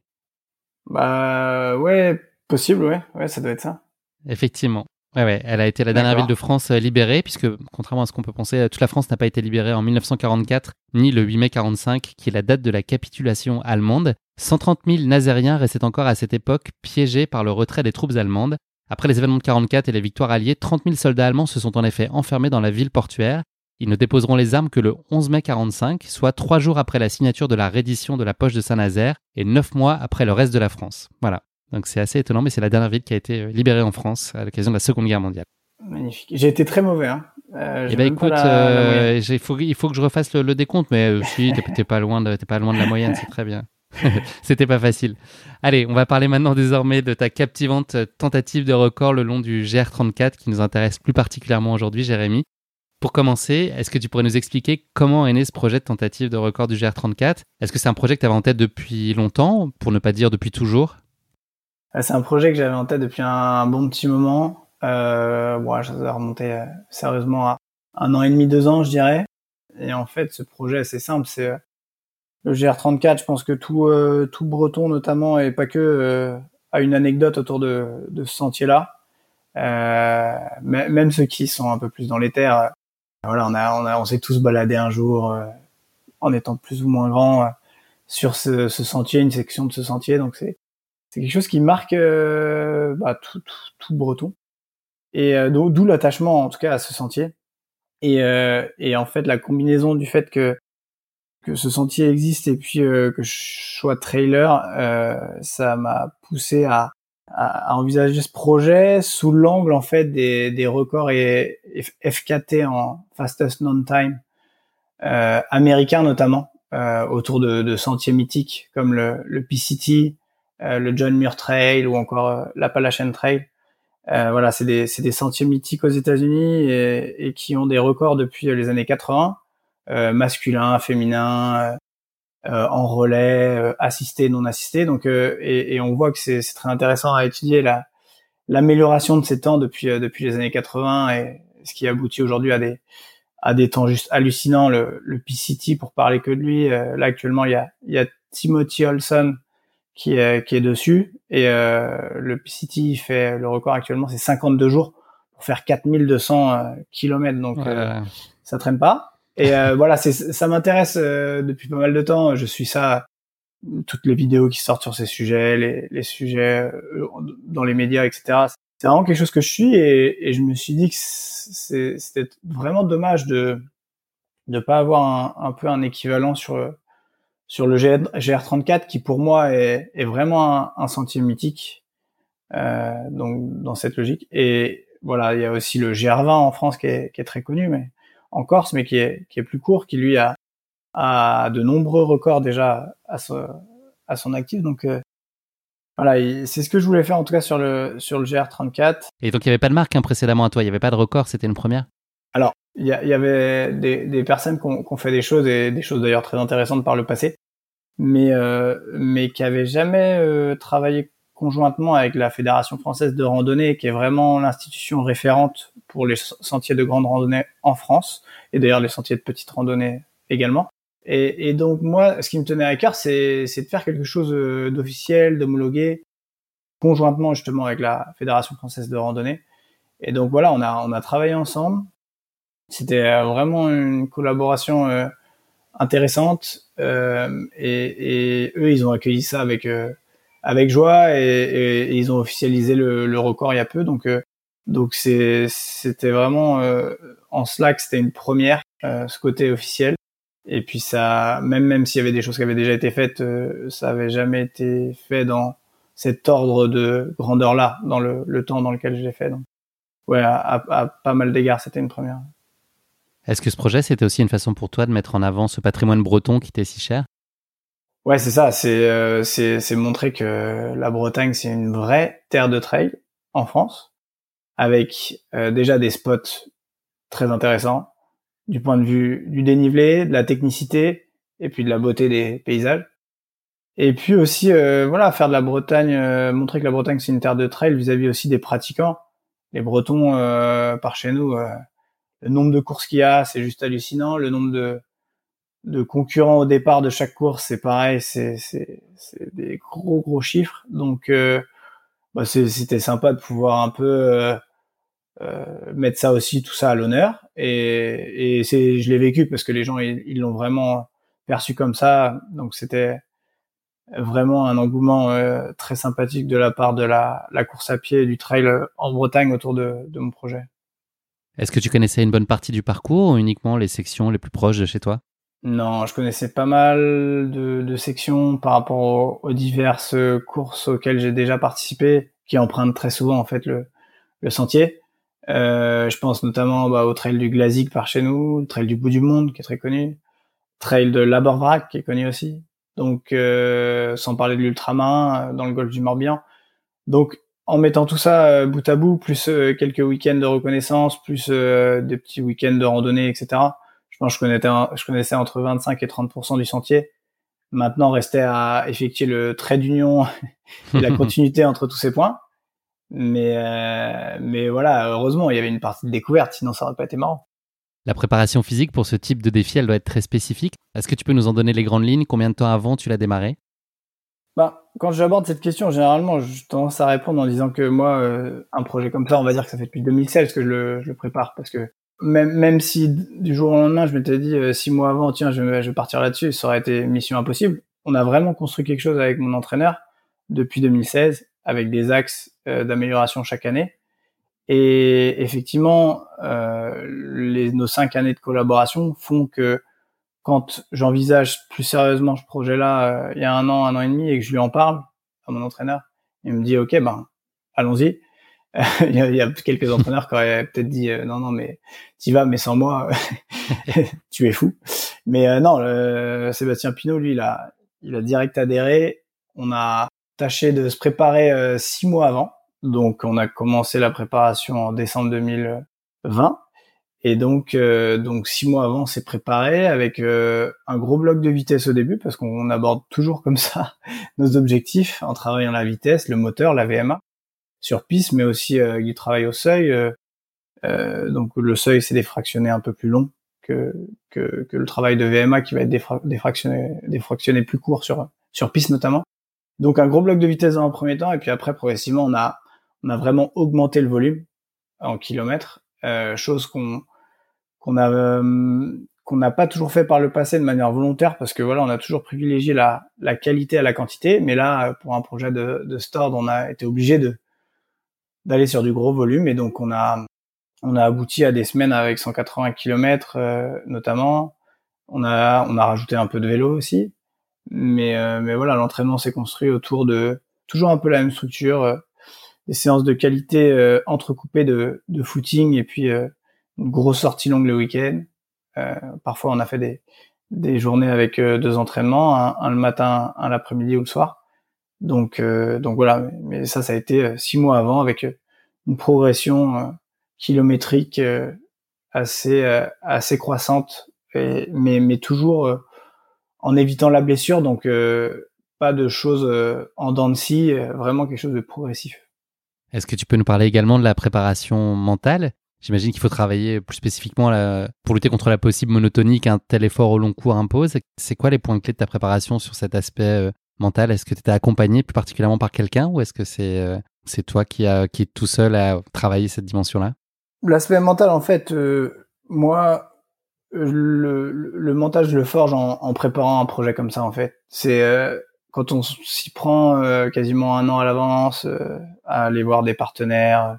[SPEAKER 1] Bah ouais, possible, ouais. Ouais, ça doit être ça.
[SPEAKER 2] Effectivement. Ouais, ouais, elle a été la dernière ville de France libérée, puisque contrairement à ce qu'on peut penser, toute la France n'a pas été libérée en 1944, ni le 8 mai 45, qui est la date de la capitulation allemande. 130 000 Nazériens restaient encore à cette époque piégés par le retrait des troupes allemandes. Après les événements de 44 et les victoires alliées, 30 000 soldats allemands se sont en effet enfermés dans la ville portuaire. Ils ne déposeront les armes que le 11 mai 45, soit trois jours après la signature de la reddition de la poche de Saint-Nazaire et neuf mois après le reste de la France. Voilà. Donc c'est assez étonnant, mais c'est la dernière ville qui a été euh, libérée en France à l'occasion de la Seconde Guerre mondiale.
[SPEAKER 1] Magnifique. J'ai été très mauvais. Hein.
[SPEAKER 2] Euh, eh ben écoute, euh, il, faut, il faut que je refasse le, décompte, mais euh, si t'es pas loin de pas loin de la moyenne, c'est très bien. C'était pas facile. Allez, on va parler maintenant désormais de ta captivante tentative de record le long du GR34 qui nous intéresse plus particulièrement aujourd'hui, Jérémy. Pour commencer, est-ce que tu pourrais nous expliquer comment est né ce projet de tentative de record du GR34 Est-ce que c'est un projet que tu avais en tête depuis longtemps, pour ne pas dire depuis toujours?
[SPEAKER 1] C'est un projet que j'avais en tête depuis un bon petit moment. Euh, bon, ça doit remonter euh, sérieusement à un an et demi, deux ans, je dirais. Et en fait, ce projet, assez simple. C'est euh, le GR34. Je pense que tout, euh, tout breton, notamment, et pas que, a une anecdote autour de, de ce sentier-là. même ceux qui sont un peu plus dans les terres. voilà, on a, on a, on s'est tous baladé un jour, en étant plus ou moins grand, sur ce, ce, sentier, une section de ce sentier. Donc c'est, c'est quelque chose qui marque bah, tout, tout, tout breton et euh, d'où l'attachement en tout cas à ce sentier. Et, euh, et en fait la combinaison du fait que que ce sentier existe et puis euh, que je sois trailer, euh, ça m'a poussé à, à, envisager ce projet sous l'angle en fait des, des records et, FKT en fastest non time euh, américains notamment autour de, de, sentiers mythiques comme le, le PCT, le John Muir Trail ou encore l'Appalachian Trail. Euh, voilà, c'est des, des, sentiers mythiques aux États-Unis et, et, qui ont des records depuis les années 80, euh, masculin, féminin, euh, en relais, euh, assisté, non assisté. Donc, euh, et, et, on voit que c'est très intéressant à étudier la l'amélioration de ces temps depuis depuis les années 80 et ce qui aboutit aujourd'hui à des à des temps juste hallucinants. Le, le PCT, pour parler que de lui, là actuellement il y a il y a Timothy Olson qui est, qui est dessus. Et euh, le PCT fait le record actuellement, c'est 52 jours pour faire 4200 euh, km. Donc euh, ça traîne pas. Et euh, voilà, c'est ça m'intéresse euh, depuis pas mal de temps. Je suis ça, toutes les vidéos qui sortent sur ces sujets, les, les sujets dans les médias, etc. C'est vraiment quelque chose que je suis et, et je me suis dit que c'était vraiment dommage de de pas avoir un, un peu un équivalent sur sur le GR, 34 qui pour moi est, est vraiment un, sentier mythique euh, donc dans cette logique et voilà il y a aussi le GR20 en France qui est, qui est très connu mais en Corse mais qui est, qui est plus court qui lui a, a de nombreux records déjà à, à son actif donc euh, voilà, c'est ce que je voulais faire en tout cas sur le sur le GR34.
[SPEAKER 2] Et donc il n'y avait pas de marque hein, précédemment à toi, il n'y avait pas de record, c'était une première?
[SPEAKER 1] Alors il y, y, avait des, des personnes qui ont, fait des choses et des choses d'ailleurs très intéressantes par le passé mais euh, mais qui avait jamais euh, travaillé conjointement avec la Fédération française de randonnée, qui est vraiment l'institution référente pour les sentiers de grande randonnée en France, et d'ailleurs les sentiers de petite randonnée également. Et, et, donc moi, ce qui me tenait à cœur, c'est de faire quelque chose euh, d'officiel, d'homologué, conjointement justement avec la Fédération française de randonnée. Et donc voilà, on a on a travaillé ensemble. C'était vraiment une collaboration euh, intéressante euh, et, et, eux ils ont accueilli ça avec euh, avec joie et, et, ils ont officialisé le, le, record il y a peu. Donc euh, donc c'est c'était vraiment en Slack c'était une première ce côté officiel. Et puis ça même même s'il y avait des choses qui avaient déjà été faites ça avait jamais été fait dans cet ordre de grandeur là dans le, le temps dans lequel je l'ai fait. Donc ouais à, à pas mal d'égards c'était une première
[SPEAKER 2] est-ce que ce projet, c'était aussi une façon pour toi de mettre en avant ce patrimoine breton qui t'est si cher?
[SPEAKER 1] Ouais, c'est ça. C'est euh, c'est montrer que la Bretagne, c'est une vraie terre de trail en France, avec euh, déjà des spots très intéressants du point de vue du dénivelé, de la technicité et puis de la beauté des paysages. Et puis aussi, euh, voilà, faire de la Bretagne, montrer que la Bretagne c'est une terre de trail vis-à-vis aussi des pratiquants. Les Bretons, par chez nous, le nombre de courses qu'il y a, c'est juste hallucinant. Le nombre de, de concurrents au départ de chaque course, c'est pareil, c'est, des gros gros chiffres. Donc euh, bah c'était sympa de pouvoir un peu euh, euh, mettre ça aussi tout ça à l'honneur et, et c'est je l'ai vécu parce que les gens ils l'ont vraiment perçu comme ça donc c'était vraiment un engouement euh, très sympathique de la part de la, la, course à pied et du trail en Bretagne autour de, de mon projet.
[SPEAKER 2] Est-ce que tu connaissais une bonne partie du parcours ou uniquement les sections les plus proches de chez toi?
[SPEAKER 1] Non, je connaissais pas mal de, de sections par rapport aux, aux, diverses courses auxquelles j'ai déjà participé, qui empruntent très souvent en fait le, le sentier. Euh, je pense notamment bah, au trail du Glazik par chez nous, trail du bout du monde qui est très connu, trail de Laborvrac qui est connu aussi. Donc euh, sans parler de l'ultramarin euh, dans le golfe du Morbihan. Donc en mettant tout ça euh, bout à bout, plus euh, quelques week-ends de reconnaissance, plus des petits week-ends de randonnée, etc. Je pense que je connaissais, je connaissais entre 25 et 30 du sentier. Maintenant, restait à effectuer le trait d'union et la continuité entre tous ces points. Mais, euh, mais voilà, heureusement, il y avait une partie de découverte, sinon ça aurait pas été marrant.
[SPEAKER 2] La préparation physique pour ce type de défi, elle doit être très spécifique. Est-ce que tu peux nous en donner les grandes lignes? Combien de temps avant tu l'as démarré?
[SPEAKER 1] Bah, quand j'aborde cette question, généralement, je tendance à répondre en disant que moi, euh, un projet comme ça, on va dire que ça fait depuis 2016 que je le, je le prépare, parce que même, même si du jour au lendemain, je m'étais dit euh, six mois avant, tiens, je vais, je vais partir là-dessus, ça aurait été mission impossible. On a vraiment construit quelque chose avec mon entraîneur depuis 2016 avec des axes euh, d'amélioration chaque année. Et effectivement, euh, les, nos cinq années de collaboration font que quand j'envisage plus sérieusement ce projet-là euh, il y a un an, un an et demi, et que je lui en parle à mon entraîneur, il me dit OK, ben allons-y. il, y a, quelques entraîneurs qui auraient peut-être dit non non mais tu vas mais sans moi tu es fou. Mais non, Sébastien Pinault lui il a il a direct adhéré. On a tâché de se préparer euh, six mois avant. Donc, on a commencé la préparation en décembre 2020. Et donc, euh, donc six mois avant, on s'est préparé avec euh, un gros bloc de vitesse au début, parce qu'on aborde toujours comme ça nos objectifs en travaillant la vitesse, le moteur, la VMA, sur piste, mais aussi du travail au seuil. donc, le seuil, c'est des fractionnés un peu plus longs que, que, que, le travail de VMA qui va être des fractionnés plus courts sur, sur piste notamment. Donc un gros bloc de vitesse dans un premier temps, et puis après progressivement on a on a vraiment augmenté le volume en kilomètres, euh, chose qu'on qu'on a euh, qu'on n'a pas toujours fait par le passé de manière volontaire parce que voilà on a toujours privilégié la la qualité à la quantité, mais là pour un projet de de Stord on a été obligé de d'aller sur du gros volume et donc on a on a abouti à des semaines avec 180 km euh, notamment. On a on a rajouté un peu de vélo aussi mais, euh, mais voilà, l'entraînement s'est construit autour de toujours un peu la même structure, euh, des séances de qualité euh, entrecoupées de, de footing et puis grosse sortie longue le week-end. parfois, on a fait des, des journées avec deux entraînements, un, le matin, un l'après-midi ou le soir. Donc, donc voilà. Mais ça, ça a été six mois avant avec une progression kilométrique assez assez croissante, et, mais mais toujours en évitant la blessure, donc euh, pas de choses euh, en dents de scie, euh, vraiment quelque chose de progressif.
[SPEAKER 2] Est-ce que tu peux nous parler également de la préparation mentale? J'imagine qu'il faut travailler plus spécifiquement pour lutter contre la possible monotonie qu'un tel effort au long cours impose. C'est quoi les points clés de ta préparation sur cet aspect mental? Est-ce que tu étais accompagné plus particulièrement par quelqu'un ou est-ce que c'est c'est toi qui, a, qui est tout seul à travailler cette dimension-là?
[SPEAKER 1] L'aspect mental, en fait, moi, le, le montage, je le forge en, en, préparant un projet comme ça, en fait. C'est euh, quand on s'y prend euh, quasiment un an à l'avance, euh, à aller voir des partenaires,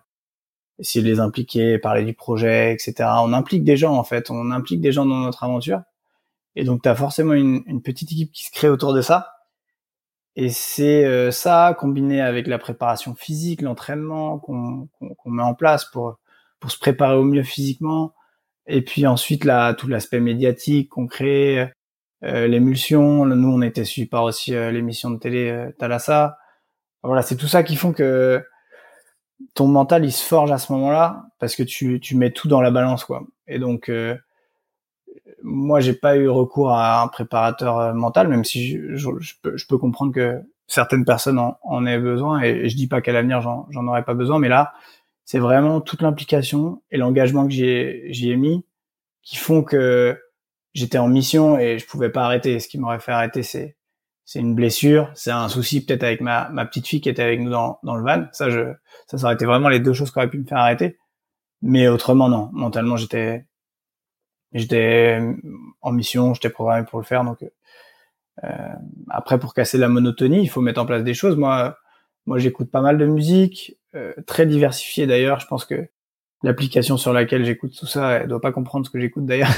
[SPEAKER 1] essayer de les impliquer, parler du projet, etc. On implique des gens, en fait. On implique des gens dans notre aventure. Et donc, tu as forcément une, une, petite équipe qui se crée autour de ça. Et c'est ça, combiné avec la préparation physique, l'entraînement qu'on met en place pour, pour se préparer au mieux physiquement, et puis ensuite, là, tout l'aspect médiatique, concret, euh, l'émulsion. Nous, on était suivis par aussi euh, l'émission de télé euh, Thalassa. Voilà, c'est tout ça qui font que ton mental, il se forge à ce moment-là parce que tu, tu mets tout dans la balance, quoi. Et donc, euh, moi, j'ai pas eu recours à un préparateur euh, mental, même si je, je, peux, je peux, comprendre que certaines personnes en, en aient besoin. Et je dis pas qu'à l'avenir, j'en aurais pas besoin, mais là, c'est vraiment toute l'implication et l'engagement que j'y ai, mis qui font que j'étais en mission et je pouvais pas arrêter. Ce qui m'aurait fait arrêter, c'est c'est une blessure, c'est un souci peut-être avec ma, ma petite fille qui était avec nous dans, dans le van. Ça, je, ça, ça aurait été vraiment les deux choses qui auraient pu me faire arrêter. Mais autrement, non. Mentalement, j'étais, j'étais en mission, j'étais programmé pour le faire. Donc, euh, après, pour casser la monotonie, il faut mettre en place des choses. Moi, moi, j'écoute pas mal de musique, euh, très diversifiée d'ailleurs. Je pense que l'application sur laquelle j'écoute tout ça, elle doit pas comprendre ce que j'écoute d'ailleurs.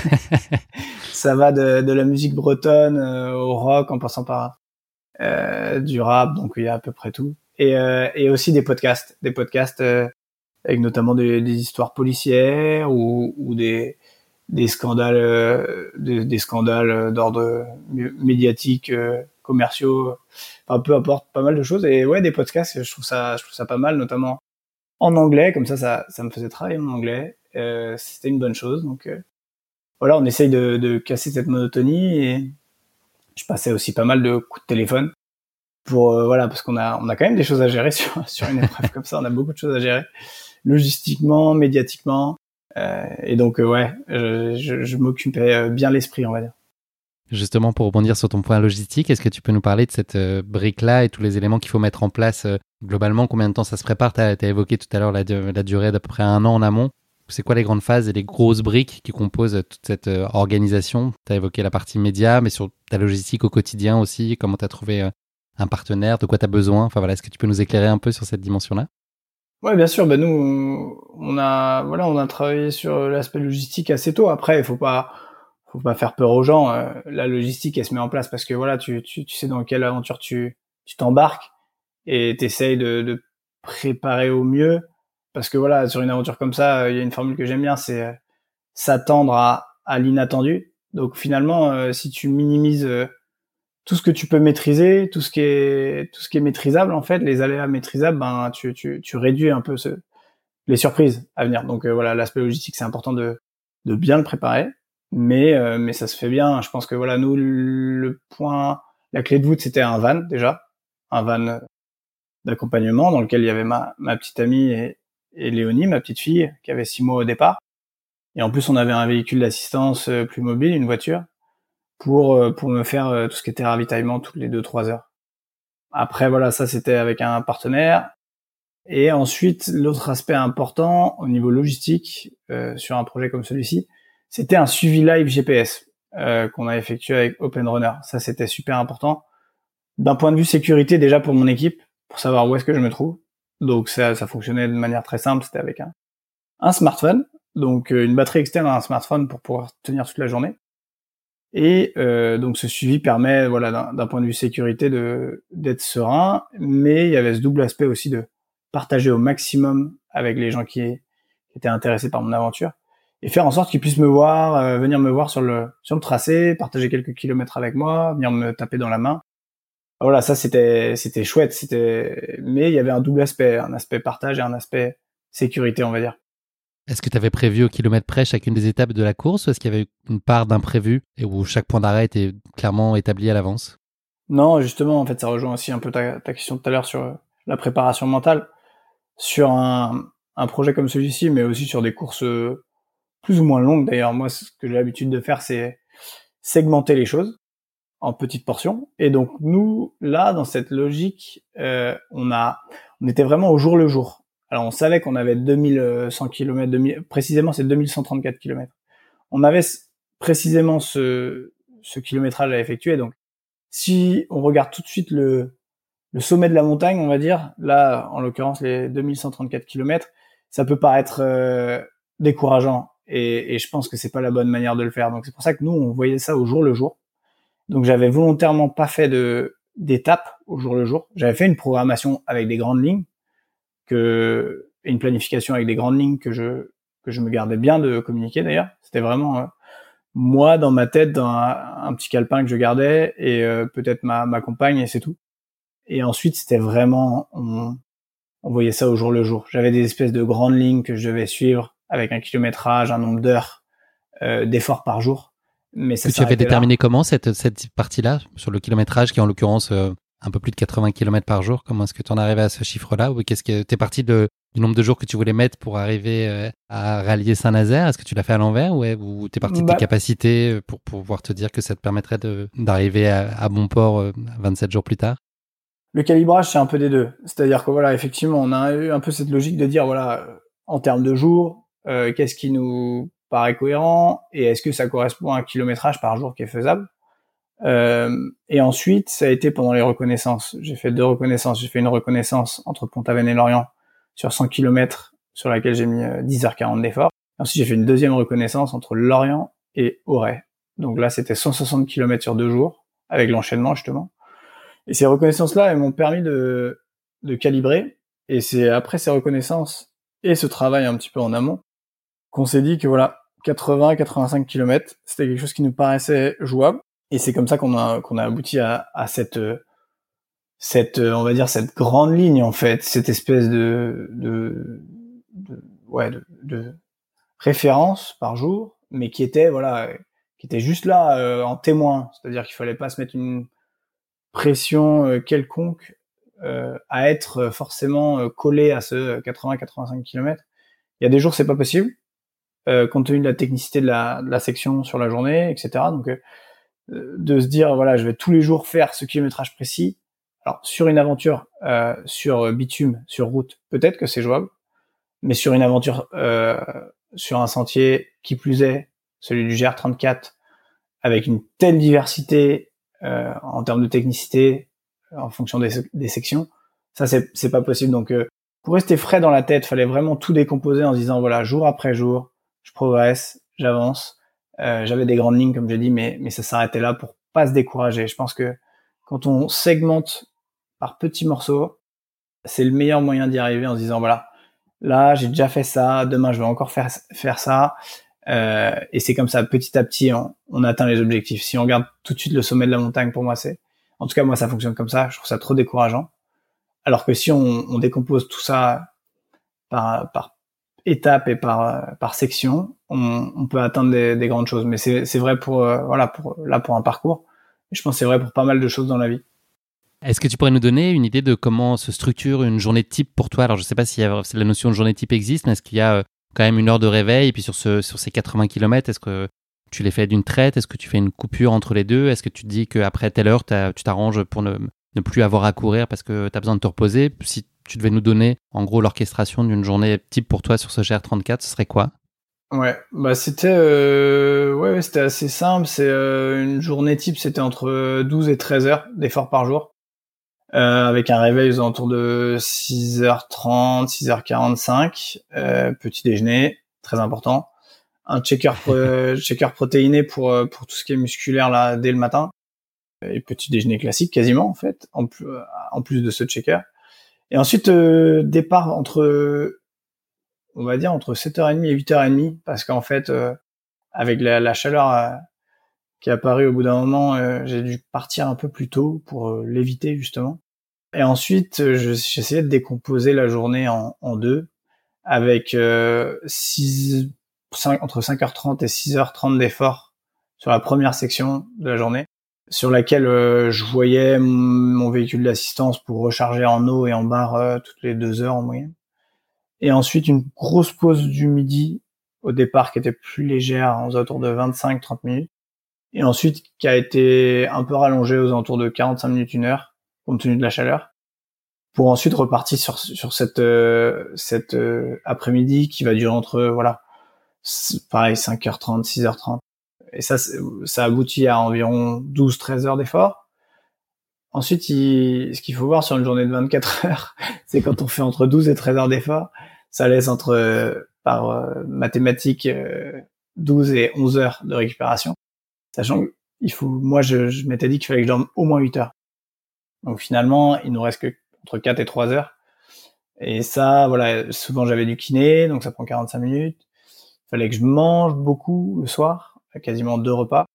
[SPEAKER 1] ça va de, de, la musique bretonne euh, au rock, en passant par euh, du rap, donc il y a à peu près tout. Et, euh, et aussi des podcasts, des podcasts avec notamment des, des, histoires policières ou, ou des, des scandales, des, des scandales d'ordre médiatique, commerciaux, enfin peu importe, pas mal de choses. Et ouais, des podcasts, je trouve ça, je trouve ça pas mal, notamment en anglais, comme ça, ça, ça me faisait travailler en anglais. Euh, C'était une bonne chose. Donc euh, voilà, on essaye de, de, casser cette monotonie et je passais aussi pas mal de coups de téléphone pour euh, voilà parce qu'on a on a quand même des choses à gérer sur sur une épreuve comme ça. On a beaucoup de choses à gérer logistiquement, médiatiquement. Euh, et donc ouais, je, je, je m'occupais bien l'esprit, on va dire.
[SPEAKER 2] Justement, pour rebondir sur ton point logistique, est-ce que tu peux nous parler de cette brique-là et tous les éléments qu'il faut mettre en place globalement, combien de temps ça se prépare? Tu as, évoqué tout à l'heure la, la, durée d'à peu près un an en amont. C'est quoi les grandes phases et les grosses briques qui composent toute cette euh, organisation? Tu as évoqué la partie média, mais sur ta logistique au quotidien aussi, comment tu as trouvé euh, un partenaire, de quoi tu as besoin? Enfin voilà, est-ce que tu peux nous éclairer un peu sur cette dimension-là?
[SPEAKER 1] Ouais, bien sûr. Ben nous, on a voilà, on a travaillé sur l'aspect logistique assez tôt. Après, il faut pas, faut pas faire peur aux gens. Euh, la logistique, elle se met en place parce que voilà, tu, tu, tu sais dans quelle aventure tu, tu t'embarques et t'essayes de, de préparer au mieux parce que voilà sur une aventure comme ça il y a une formule que j'aime bien c'est euh, s'attendre à, à l'inattendu. Donc finalement euh, si tu minimises euh, tout ce que tu peux maîtriser tout ce qui est tout ce qui est maîtrisable en fait les aléas maîtrisables ben tu, tu, tu réduis un peu ce, les surprises à venir. Donc voilà l'aspect logistique c'est important de de bien le préparer. Mais mais ça se fait bien. Je pense que voilà nous le point la clé de voûte c'était un van déjà. Un van d'accompagnement dans lequel il y avait ma, ma petite amie et, et, Léonie, ma petite fille, qui avait six mois au départ. Et en plus, on avait un véhicule d'assistance euh, plus mobile, une voiture, pour euh, pour me faire euh, tout ce qui était ravitaillement toutes les deux trois heures. Après, voilà, ça c'était avec un partenaire. Et ensuite, l'autre aspect important au niveau logistique sur un projet comme celui-ci, c'était un suivi live GPS euh, qu'on a effectué avec Open Runner. Ça, c'était super important. D'un point de vue sécurité, déjà pour mon équipe, pour savoir où est-ce que je me trouve. Donc ça, ça fonctionnait de manière très simple, c'était avec un, un smartphone, donc euh, une batterie externe à un smartphone pour pouvoir tenir toute la journée. Et euh, donc ce suivi permet, voilà, d'un point de vue sécurité, d'être serein, mais il y avait ce double aspect aussi de partager au maximum avec les gens qui, qui étaient intéressés par mon aventure et faire en sorte qu'ils puissent me voir, euh, venir me voir sur le sur le tracé, partager quelques kilomètres avec moi, venir me taper dans la main voilà, ça c'était c'était chouette, c'était mais il y avait un double aspect, un aspect partage et un aspect sécurité, on va dire.
[SPEAKER 2] Est-ce que tu avais prévu au kilomètre près chacune des étapes de la course ou est-ce qu'il y avait une part d'imprévu et où chaque point d'arrêt était clairement établi à l'avance?
[SPEAKER 1] Non, justement, en fait, ça rejoint aussi un peu ta, ta question tout à l'heure sur la préparation mentale. Sur un, un projet comme celui-ci, mais aussi sur des courses plus ou moins longues. D'ailleurs, moi, ce que j'ai l'habitude de faire, c'est segmenter les choses en petites portions. Et donc nous, là, dans cette logique, euh, on a, on était vraiment au jour le jour. Alors on savait qu'on avait 2100 km, 2000, précisément c'est 2134 km. On avait précisément ce, ce kilométrage à effectuer. Donc si on regarde tout de suite le, le sommet de la montagne, on va dire, là, en l'occurrence les 2134 km, ça peut paraître euh, décourageant. Et, et, je pense que c'est pas la bonne manière de le faire. Donc c'est pour ça que nous, on voyait ça au jour le jour. Donc j'avais volontairement pas fait de d'étapes au jour le jour. J'avais fait une programmation avec des grandes lignes que une planification avec des grandes lignes que je me gardais bien de communiquer d'ailleurs. C'était vraiment euh, moi dans ma tête dans un, petit calepin que je gardais et euh, peut-être ma compagne et c'est tout. Et ensuite c'était vraiment on, on voyait ça au jour le jour. J'avais des espèces de grandes lignes que je devais suivre avec un kilométrage, un nombre d'heures euh, d'efforts par jour
[SPEAKER 2] mais ça que tu avais déterminé comment cette, cette partie-là, sur le kilométrage, qui est en l'occurrence euh, un peu plus de 80 km par jour Comment est-ce que tu en arrivé à ce chiffre-là? Ou qu'est-ce que tu es parti de, du nombre de jours que tu voulais mettre pour arriver euh, à rallier Saint-Nazaire? Est-ce que tu l'as fait à l'envers? Ou, ou tu es parti de tes bah capacités euh, pour, pouvoir te dire que ça te permettrait d'arriver à, à, bon port 27 jours plus tard?
[SPEAKER 1] Le calibrage, c'est un peu des deux. C'est-à-dire que voilà, effectivement, on a eu un peu cette logique de dire voilà, en termes de jours, qu'est-ce qui nous paraît cohérent et est-ce que ça correspond à un kilométrage par jour qui est faisable? et ensuite, ça a été pendant les reconnaissances. J'ai fait deux reconnaissances. J'ai fait une reconnaissance entre Pont-Aven et Lorient sur 100 km sur laquelle j'ai mis 10h40 d'effort. Ensuite, j'ai fait une deuxième reconnaissance entre Lorient et Auray. Donc là, c'était 160 km sur deux jours, avec l'enchaînement justement. Et ces reconnaissances-là, m'ont permis de, de calibrer. Et c'est après ces reconnaissances et ce travail un petit peu en amont qu'on s'est dit que voilà, 80-85 km, c'était quelque chose qui nous paraissait jouable. Et c'est comme ça qu'on a, qu'on a abouti à, à cette, cette, on va dire, cette grande ligne, en fait, cette espèce de, de, de ouais, de, référence par jour, mais qui était, voilà, qui était juste là euh, en témoin. C'est-à-dire qu'il fallait pas se mettre une pression euh, quelconque euh, à être forcément collé à ce 80-85 km. Il y a des jours c'est pas possible, compte tenu de la technicité de la, de la, section sur la journée, etc. Donc de se dire voilà je vais tous les jours faire ce kilométrage précis. Alors sur une aventure sur bitume, sur route, peut-être que c'est jouable, mais sur une aventure sur un sentier qui plus est celui du GR34, avec une telle diversité euh, en termes de technicité, en fonction des, sections, ça c'est pas possible. Donc euh, pour rester frais dans la tête, fallait vraiment tout décomposer en se disant voilà jour après jour, je progresse, j'avance. Euh, J'avais des grandes lignes comme j'ai dit, mais mais ça s'arrêtait là pour pas se décourager. Je pense que quand on segmente par petits morceaux, c'est le meilleur moyen d'y arriver en se disant voilà là j'ai déjà fait ça, demain je vais encore faire faire ça. Euh, et c'est comme ça, petit à petit, on, atteint les objectifs. Si on regarde tout de suite le sommet de la montagne, pour moi, c'est, en tout cas, moi, ça fonctionne comme ça. Je trouve ça trop décourageant. Alors que si on, on décompose tout ça par, par étape et par, par section, on, peut atteindre des, des, grandes choses. Mais c'est vrai pour, euh, voilà, pour, là, pour un parcours. je pense que c'est vrai pour pas mal de choses dans la vie.
[SPEAKER 2] Est-ce que tu pourrais nous donner une idée de comment se structure une journée type pour toi? Alors, je ne sais pas si la notion de journée type existe, mais est-ce qu'il y a euh, quand même une heure de réveil. Et puis sur, ce, sur ces 80 km, est-ce que tu les fais d'une traite? Est-ce que tu fais une coupure entre les deux? Est-ce que tu te dis qu'après telle heure, tu t'arranges pour ne, ne, plus avoir à courir parce que tu as besoin de te reposer? Tu devais nous donner en gros l'orchestration d'une journée type pour toi sur ce GR34, ce serait quoi?
[SPEAKER 1] Ouais, bah c'était euh, ouais, c'était assez simple. C'est euh, une journée type, c'était entre 12 et 13 heures d'effort par jour. Euh, avec un réveil aux alentours de 6h30, 6h45, euh, petit déjeuner, très important, un checker, checker protéiné pour pour tout ce qui est musculaire là dès le matin, et petit déjeuner classique quasiment en fait, en plus en plus de ce checker. Et ensuite départ entre on va dire entre 7h30 et 8h30 parce qu'en fait avec la, chaleur qui est apparue au bout d'un moment, j'ai dû partir un peu plus tôt pour l'éviter justement. Et ensuite, euh, j'essayais de décomposer la journée en, deux, avec euh, 6, 5, entre 5h30 et 6h30 d'efforts sur la première section de la journée, sur laquelle euh, je voyais mon véhicule d'assistance pour recharger en eau et en barre euh, toutes les deux heures en moyenne. Et ensuite, une grosse pause du midi au départ qui était plus légère, aux alentours de 25-30 minutes. Et ensuite, qui a été un peu rallongée aux alentours de 45 minutes, une heure compte tenu de la chaleur, pour ensuite repartir sur sur cette euh, cette euh, après-midi qui va durer entre voilà pareil 5h30 6h30 et ça ça aboutit à environ 12 13 heures d'effort. Ensuite, ce qu'il faut voir sur une journée de 24 heures, c'est quand on fait entre 12 et 13 heures d'effort, ça laisse entre euh, par mathématiques 12 et 11 heures de récupération. Sachant qu'il faut moi je, je m'étais dit qu'il fallait que je dorme au moins 8 heures. Donc finalement, il nous reste que entre 4 et 3 heures. Et ça, voilà, souvent j'avais du kiné, donc ça prend 45 minutes. Il fallait que je mange beaucoup le soir, quasiment deux repas.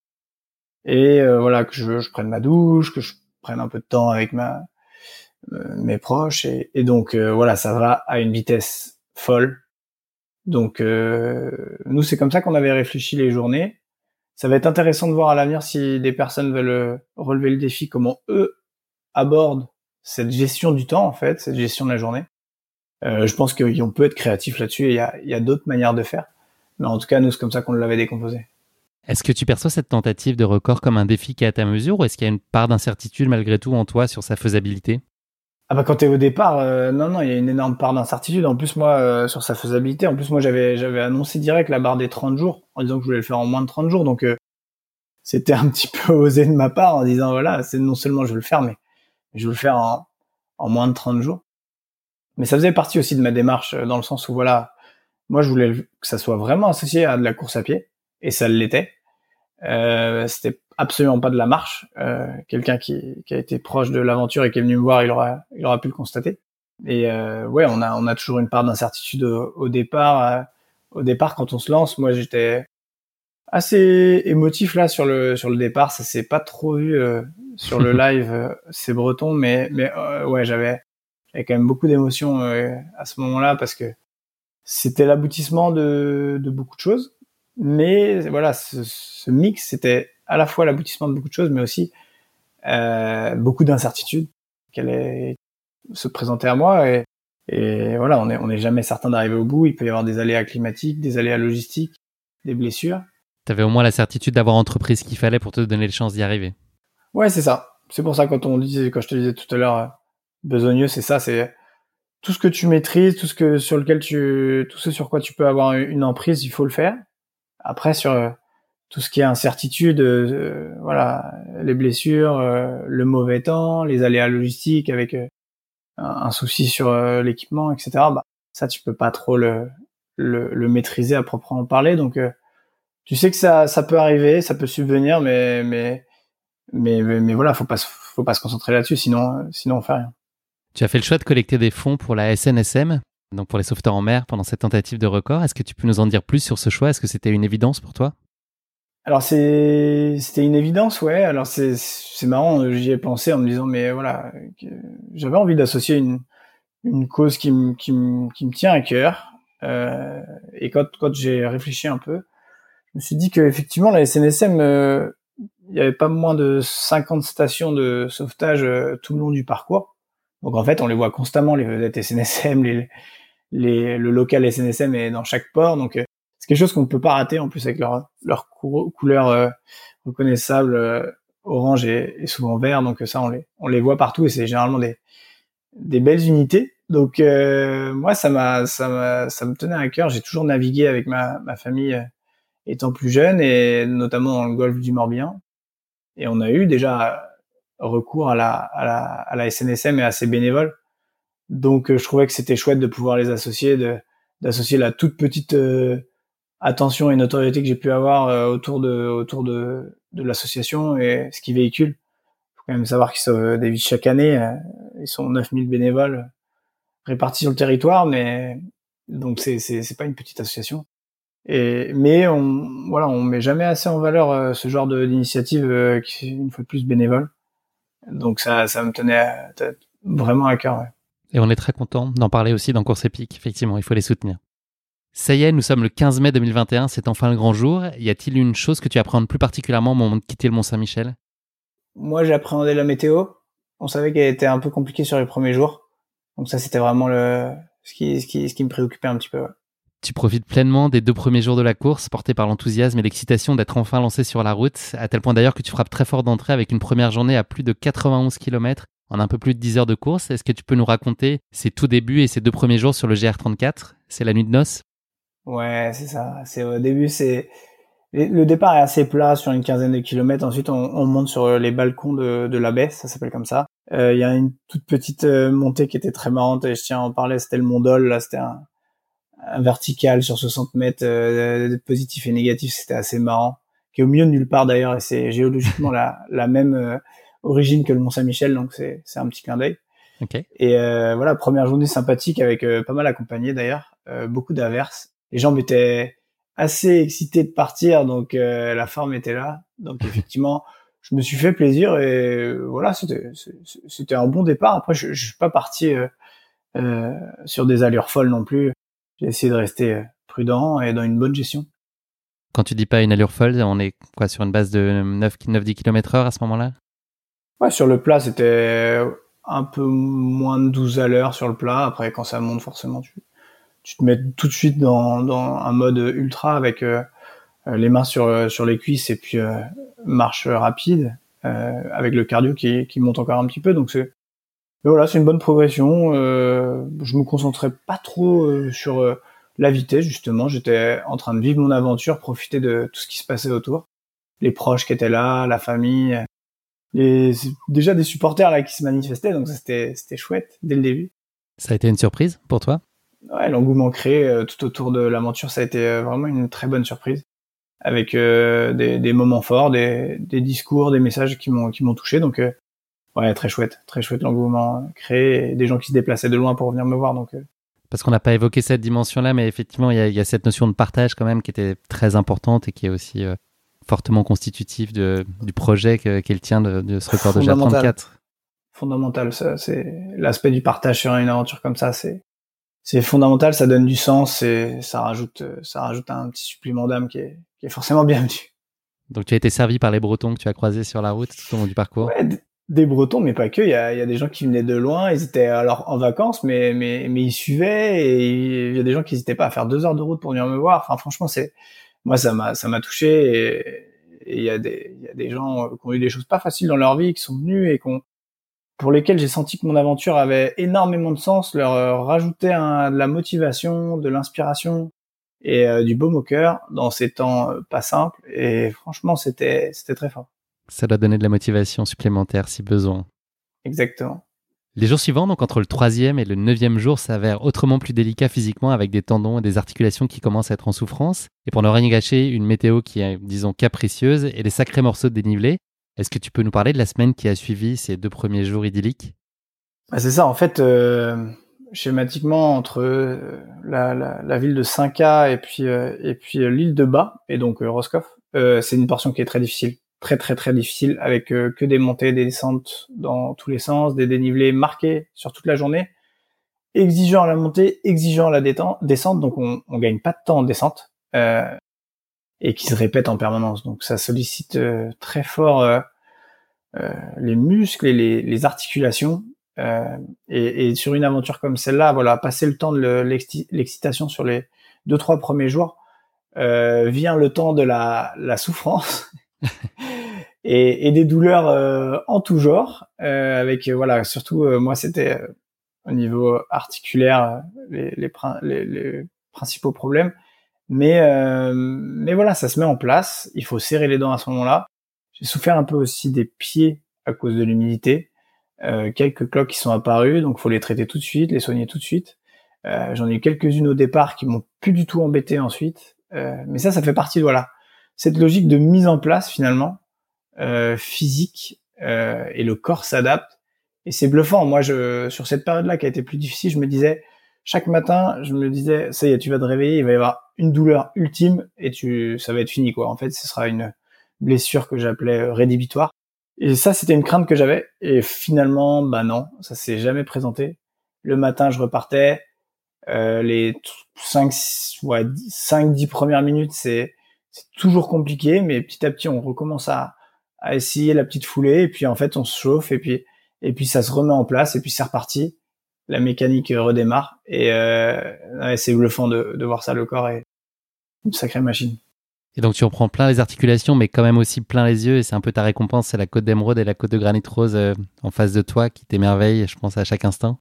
[SPEAKER 1] Et euh, voilà, que je, je, prenne ma douche, que je prenne un peu de temps avec ma euh, mes proches. Et, donc euh, voilà, ça va à une vitesse folle. Donc nous, c'est comme ça qu'on avait réfléchi les journées. Ça va être intéressant de voir à l'avenir si des personnes veulent relever le défi, comment eux aborde cette gestion du temps, en fait, cette gestion de la journée. Je pense qu'on peut être créatif là-dessus il y a, y a d'autres manières de faire. Mais en tout cas, nous, c'est comme ça qu'on l'avait décomposé.
[SPEAKER 2] Est-ce que tu perçois cette tentative de record comme un défi qui est à ta mesure ou est-ce qu'il y a une part d'incertitude malgré tout en toi sur sa faisabilité?
[SPEAKER 1] Ah bah quand t'es au départ, euh, non non, il y a une énorme part d'incertitude. En plus moi euh, sur sa faisabilité, en plus moi j'avais j'avais annoncé direct la barre des 30 jours en disant que je voulais le faire en moins de 30 jours. Donc euh, c'était un petit peu osé de ma part en disant voilà, c'est non seulement je veux le faire mais je veux le faire en, en moins de 30 jours. Mais ça faisait partie aussi de ma démarche dans le sens où voilà, moi je voulais que ça soit vraiment associé à de la course à pied et ça l'était. Euh, c'était absolument pas de la marche. Euh, Quelqu'un qui, qui, a été proche de l'aventure et qui est venu me voir, il aura, il aura pu le constater. Et euh, ouais, on a, on a toujours une part d'incertitude au, départ. Euh, au départ, quand on se lance, moi j'étais assez émotif là sur le sur le départ. Ça s'est pas trop vu euh, sur le live, euh, c'est breton, mais mais ouais, j'avais j'avais quand même beaucoup d'émotions à ce moment-là parce que c'était l'aboutissement de, de beaucoup de choses. Mais voilà, ce, ce mix, c'était à la fois l'aboutissement de beaucoup de choses, mais aussi euh, beaucoup d'incertitudes qu'elle est se présenter à moi et, et voilà, on n'est on est jamais certain d'arriver au bout. Il peut y avoir des aléas climatiques, des aléas logistiques, des blessures.
[SPEAKER 2] Tu avais au moins la certitude d'avoir entrepris ce qu'il fallait pour te donner les chances d'y arriver.
[SPEAKER 1] Ouais, c'est ça. C'est pour ça quand on disait, quand je te disais tout à l'heure, euh, besogneux, c'est ça, c'est tout ce que tu maîtrises, tout ce que sur lequel tu, tout ce sur quoi tu peux avoir une emprise, il faut le faire. Après, sur euh, tout ce qui est incertitude, euh, voilà, les blessures, euh, le mauvais temps, les aléas logistiques avec euh, un, souci sur l'équipement, etc. Bah, ça, tu peux pas trop le, maîtriser à proprement parler. Donc, tu sais que ça, peut arriver, ça peut subvenir, mais mais mais mais, voilà, faut pas faut pas se concentrer là-dessus, sinon sinon on fait rien.
[SPEAKER 2] Tu as fait le choix de collecter des fonds pour la SNSM, donc pour les sauveteurs en mer, pendant cette tentative de record. Est-ce que tu peux nous en dire plus sur ce choix? Est-ce que c'était une évidence pour toi?
[SPEAKER 1] Alors c'était une évidence, ouais. Alors c'est marrant, j'y ai pensé en me disant mais voilà, j'avais envie d'associer une une cause qui me qui me qui me tient à cœur. Euh, et quand quand j'ai réfléchi un peu, je me suis dit que effectivement la SNSM, euh, il y avait pas moins de 50 stations de sauvetage euh, tout le long du parcours. Donc en fait, on les voit constamment les vedettes SNSM, les, les le local SNSM est dans chaque port. Donc euh, quelque chose qu'on ne peut pas rater en plus avec leur leur couleur euh, reconnaissable euh, orange et, souvent vert. Donc ça on les on les voit partout et c'est généralement des des belles unités. Donc euh, moi ça m'a ça ça me tenait à cœur. J'ai toujours navigué avec ma ma famille étant plus jeune et notamment dans le golfe du Morbihan. Et on a eu déjà recours à la à la à la SNSM et à ses bénévoles donc je trouvais que c'était chouette de pouvoir les associer de d'associer la toute petite attention et notoriété que j'ai pu avoir euh, autour de autour de, de l'association et ce qu'ils véhiculent. faut quand même savoir qu'ils sauvent des vies chaque année. Euh, ils sont 9000 bénévoles répartis sur le territoire, mais donc c'est c'est c'est pas une petite association. Et mais on voilà, on met jamais assez en valeur euh, ce genre d'initiative qui une fois de plus bénévole. Donc ça ça me tenait vraiment à cœur. Ouais.
[SPEAKER 2] Et on est très content d'en parler aussi dans Course Épique. Effectivement, il faut les soutenir. Ça y est, nous sommes le 15 mai 2021, c'est enfin le grand jour. Y a-t-il une chose que tu appréhendes plus particulièrement au moment de quitter le Mont-Saint-Michel?
[SPEAKER 1] Moi, j'appréhendais la météo. On savait qu'elle était un peu compliquée sur les premiers jours. Donc ça, c'était vraiment le ce qui, ce qui, ce qui me préoccupait un petit peu.
[SPEAKER 2] Tu profites pleinement des deux premiers jours de la course, porté par l'enthousiasme et l'excitation d'être enfin lancé sur la route, à tel point d'ailleurs que tu frappes très fort d'entrée avec une première journée à plus de 91 km en un peu plus de 10 heures de course. Est-ce que tu peux nous raconter ces tout débuts et ces deux premiers jours sur le GR34 C'est la nuit de noces?
[SPEAKER 1] Ouais, c'est ça. C'est au début, c'est le départ est assez plat sur une quinzaine de kilomètres. Ensuite, on, on monte sur les balcons de, la baie, ça s'appelle comme ça. Euh, il y a une toute petite euh, montée qui était très marrante et je tiens à en parler. C'était le Mont Dol, là, c'était un, un, vertical sur 60 mètres, euh, positif et négatif. C'était assez marrant. Qui est au milieu de nulle part d'ailleurs et c'est géologiquement la, la même euh, origine que le Mont Saint-Michel, donc c'est c'est un petit clin d'œil.
[SPEAKER 2] Okay.
[SPEAKER 1] Et voilà, première journée sympathique avec pas mal accompagné d'ailleurs, beaucoup d'averses les jambes étaient assez excitées de partir, donc euh, la forme était là. Donc effectivement, je me suis fait plaisir et voilà, c'était c'était un bon départ. Après, je, je suis pas parti euh, euh, sur des allures folles non plus. J'ai essayé de rester prudent et dans une bonne gestion.
[SPEAKER 2] Quand tu dis pas une allure folle, on est quoi sur une base de 9 9 10 km heure à ce moment-là?
[SPEAKER 1] Ouais, sur le plat, c'était un peu moins de 12 à l'heure sur le plat. Après, quand ça monte, forcément, tu, tu te mets tout de suite dans, dans un mode ultra avec euh, les mains sur euh, sur les cuisses et puis euh, marche rapide avec le cardio qui, qui monte encore un petit peu donc c'est Mais voilà, c'est une bonne progression. Euh, je me concentrais pas trop euh, sur euh, la vitesse justement. J'étais en train de vivre mon aventure, profiter de tout ce qui se passait autour, les proches qui étaient là, la famille, et déjà des supporters là qui se manifestaient. Donc c'était chouette dès le début.
[SPEAKER 2] Ça a été une surprise pour toi?
[SPEAKER 1] Ouais, l'engouement créé tout autour de l'aventure, ça a été vraiment une très bonne surprise avec des, des, moments forts, des, des, discours, des messages qui m'ont qui m'ont touché. Donc ouais, très chouette, très chouette l'engouement créé, et des gens qui se déplaçaient de loin pour venir me voir. Donc, euh.
[SPEAKER 2] Parce qu'on n'a pas évoqué cette dimension-là, mais effectivement, il y, a cette notion de partage quand même qui était très importante et qui est aussi euh, fortement constitutive de, du projet qu'elle tient de, ce record de GA34.
[SPEAKER 1] Fondamental, ça, c'est l'aspect du partage sur une aventure comme ça, c'est c'est fondamental, ça donne du sens et ça rajoute ça rajoute un petit supplément d'âme qui est, qui est forcément bienvenu.
[SPEAKER 2] Donc tu as été servi par les Bretons que tu as croisés sur la route tout au long du parcours.
[SPEAKER 1] Ouais, des Bretons, mais pas que. Il y a, y a, des gens qui venaient de loin. Ils étaient alors en vacances, mais mais mais ils suivaient. Et il y a des gens qui n'hésitaient pas à faire deux heures de route pour venir me voir. Enfin, franchement, c'est moi ça m'a ça m'a touché. Et il y a des y a des gens qui ont eu des choses pas faciles dans leur vie, qui sont venus et qu'on pour lesquels j'ai senti que mon aventure avait énormément de sens, leur euh, rajouter un, de la motivation, de l'inspiration et euh, du baume au cœur dans ces temps euh, pas simples. Et franchement, c'était c'était très fort.
[SPEAKER 2] Ça doit donner de la motivation supplémentaire si besoin.
[SPEAKER 1] Exactement.
[SPEAKER 2] Les jours suivants, donc entre le troisième et le neuvième jour, s'avèrent autrement plus délicats physiquement avec des tendons et des articulations qui commencent à être en souffrance. Et pour ne rien gâcher, une météo qui est, disons, capricieuse et des sacrés morceaux de dénivelé. Est-ce que tu peux nous parler de la semaine qui a suivi ces deux premiers jours idylliques?
[SPEAKER 1] Bah, C'est ça, en fait, euh, schématiquement, entre euh, la, ville de 5K et puis, euh, et puis l'île de Bas, et donc Roscoff, c'est une portion qui est très difficile très très très difficile avec euh, que des montées, des descentes dans tous les sens, des dénivelés marqués sur toute la journée, exigeant la montée, exigeant la descente, donc on, on gagne pas de temps en descente euh, et qui se répète en permanence. Donc ça sollicite euh, très fort euh, les muscles et les, les articulations. Et, et, sur une aventure comme celle-là, voilà, passer le temps de l'excitation sur les deux trois premiers jours, vient le temps de la, la souffrance et, et, des douleurs euh, en tout genre, euh, avec euh, voilà surtout moi c'était au niveau articulaire les, les, les, les principaux problèmes, mais mais voilà ça se met en place, il faut serrer les dents à ce moment-là. J'ai souffert un peu aussi des pieds à cause de l'humidité, quelques cloques qui sont apparues, donc faut les traiter tout de suite, les soigner tout de suite. J'en ai eu quelques-unes au départ qui m'ont plus du tout embêté ensuite, mais ça ça fait partie de voilà cette logique de mise en place finalement. euh, physique euh, et le corps s'adapte et c'est bluffant. Moi, je sur cette période-là qui a été plus difficile, je me disais chaque matin, je me disais ça y est, tu vas te réveiller, il va y avoir une douleur ultime et tu ça va être fini quoi. En fait, ce sera une blessure que j'appelais euh, rédhibitoire. Et ça, c'était une crainte que j'avais. Et finalement, bah non, ça s'est jamais présenté. Le matin, je repartais. Euh, les 5, ouais, 5, 10 premières minutes, c'est c'est toujours compliqué, mais petit à petit, on recommence à, à essayer la petite foulée, et puis en fait, on se chauffe, et puis et puis ça se remet en place, et puis c'est reparti. La mécanique redémarre, et euh, c'est bluffant de, de voir ça. Le corps est une sacrée machine.
[SPEAKER 2] Et donc tu reprends plein les articulations, mais quand même aussi plein les yeux, et c'est un peu ta récompense, c'est la côte d'émeraude et la côte de granit rose euh, en face de toi qui t'émerveille, je pense, à chaque instant.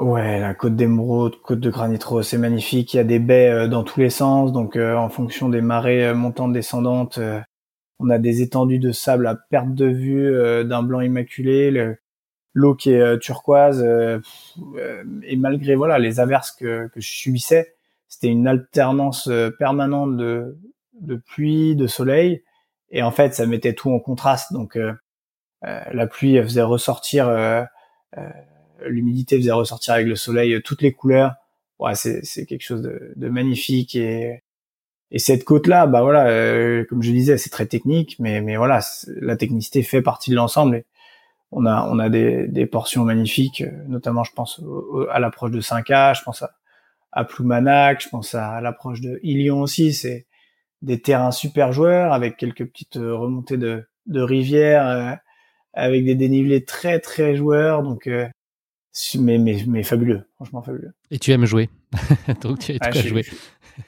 [SPEAKER 1] Ouais, la côte d'émeraude, côte de granit rose, c'est magnifique. Il y a des baies euh, dans tous les sens, donc euh, en fonction des marées euh, montantes, descendantes, on a des étendues de sable à perte de vue d'un blanc immaculé. L'eau qui est turquoise, et malgré voilà les averses que, que je subissais, c'était une alternance permanente de, de pluie, de soleil, et en fait ça mettait tout en contraste. Donc la pluie faisait ressortir l'humidité faisait ressortir avec le soleil euh, toutes les couleurs. Ouais, c'est c'est quelque chose de, de, magnifique et et cette côte là, bah voilà, euh, comme je disais, c'est très technique, mais mais voilà, la technicité fait partie de l'ensemble. On a on a des des portions magnifiques, euh, notamment je pense à l'approche de 5A, je pense à à Ploumanac, je pense à, l'approche de Ilion aussi. C'est des terrains super joueurs avec quelques petites remontées de de rivières, avec des dénivelés très très joueurs. Donc mais, mais, mais fabuleux, franchement fabuleux.
[SPEAKER 2] Et tu aimes jouer, donc tu
[SPEAKER 1] ah,
[SPEAKER 2] très
[SPEAKER 1] jouer.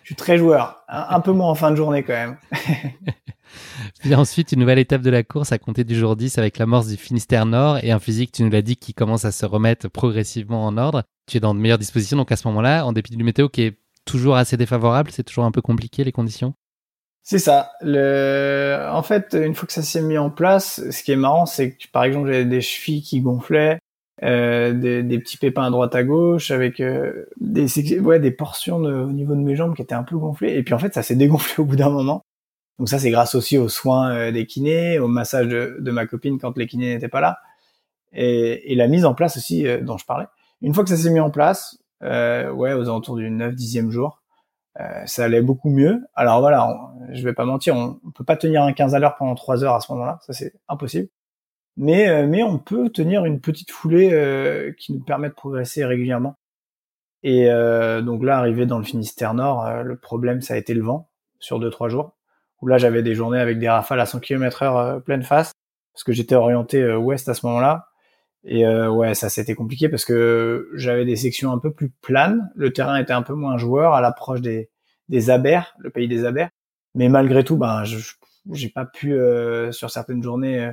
[SPEAKER 1] Je, suis très joueur, un, peu moins en fin de journée quand même.
[SPEAKER 2] Puis ensuite, une nouvelle étape de la course à compter du jour 10 avec l'amorce du Finistère Nord et un physique, tu nous l'as dit, qui commence à se remettre progressivement en ordre. Tu es dans de meilleures dispositions, donc à ce moment-là, en dépit du météo qui est toujours assez défavorable, c'est toujours un peu compliqué les conditions?
[SPEAKER 1] C'est ça. Le... En fait, une fois que ça s'est mis en place, ce qui est marrant, c'est que par exemple, j'avais des chevilles qui gonflaient, euh, des, des, petits pépins à droite à gauche, avec euh, des, ouais, des portions de, au niveau de mes jambes qui étaient un peu gonflées. Et puis en fait, ça s'est dégonflé au bout d'un moment. Donc ça, c'est grâce aussi aux soins euh, des kinés, au massage de, de, ma copine quand les kinés n'étaient pas là, et, et, la mise en place aussi euh, dont je parlais. Une fois que ça s'est mis en place, ouais, aux alentours du 9-10e jour, euh, ça allait beaucoup mieux. Alors voilà, je vais pas mentir, on, on peut pas tenir un 15 à l'heure pendant 3 heures à ce moment-là, ça c'est impossible. Mais euh, mais on peut tenir une petite foulée euh, qui nous permet de progresser régulièrement. Et donc là, arrivé dans le Finistère Nord, le problème ça a été le vent sur 2-3 jours. Où là, j'avais des journées avec des rafales à 100 km heure pleine face parce que j'étais orienté ouest à ce moment-là. Et euh, ouais, ça c'était compliqué parce que j'avais des sections un peu plus planes. Le terrain était un peu moins joueur à l'approche des, des abers, le pays des abers. Mais malgré tout, ben, j'ai pas pu euh, sur certaines journées euh,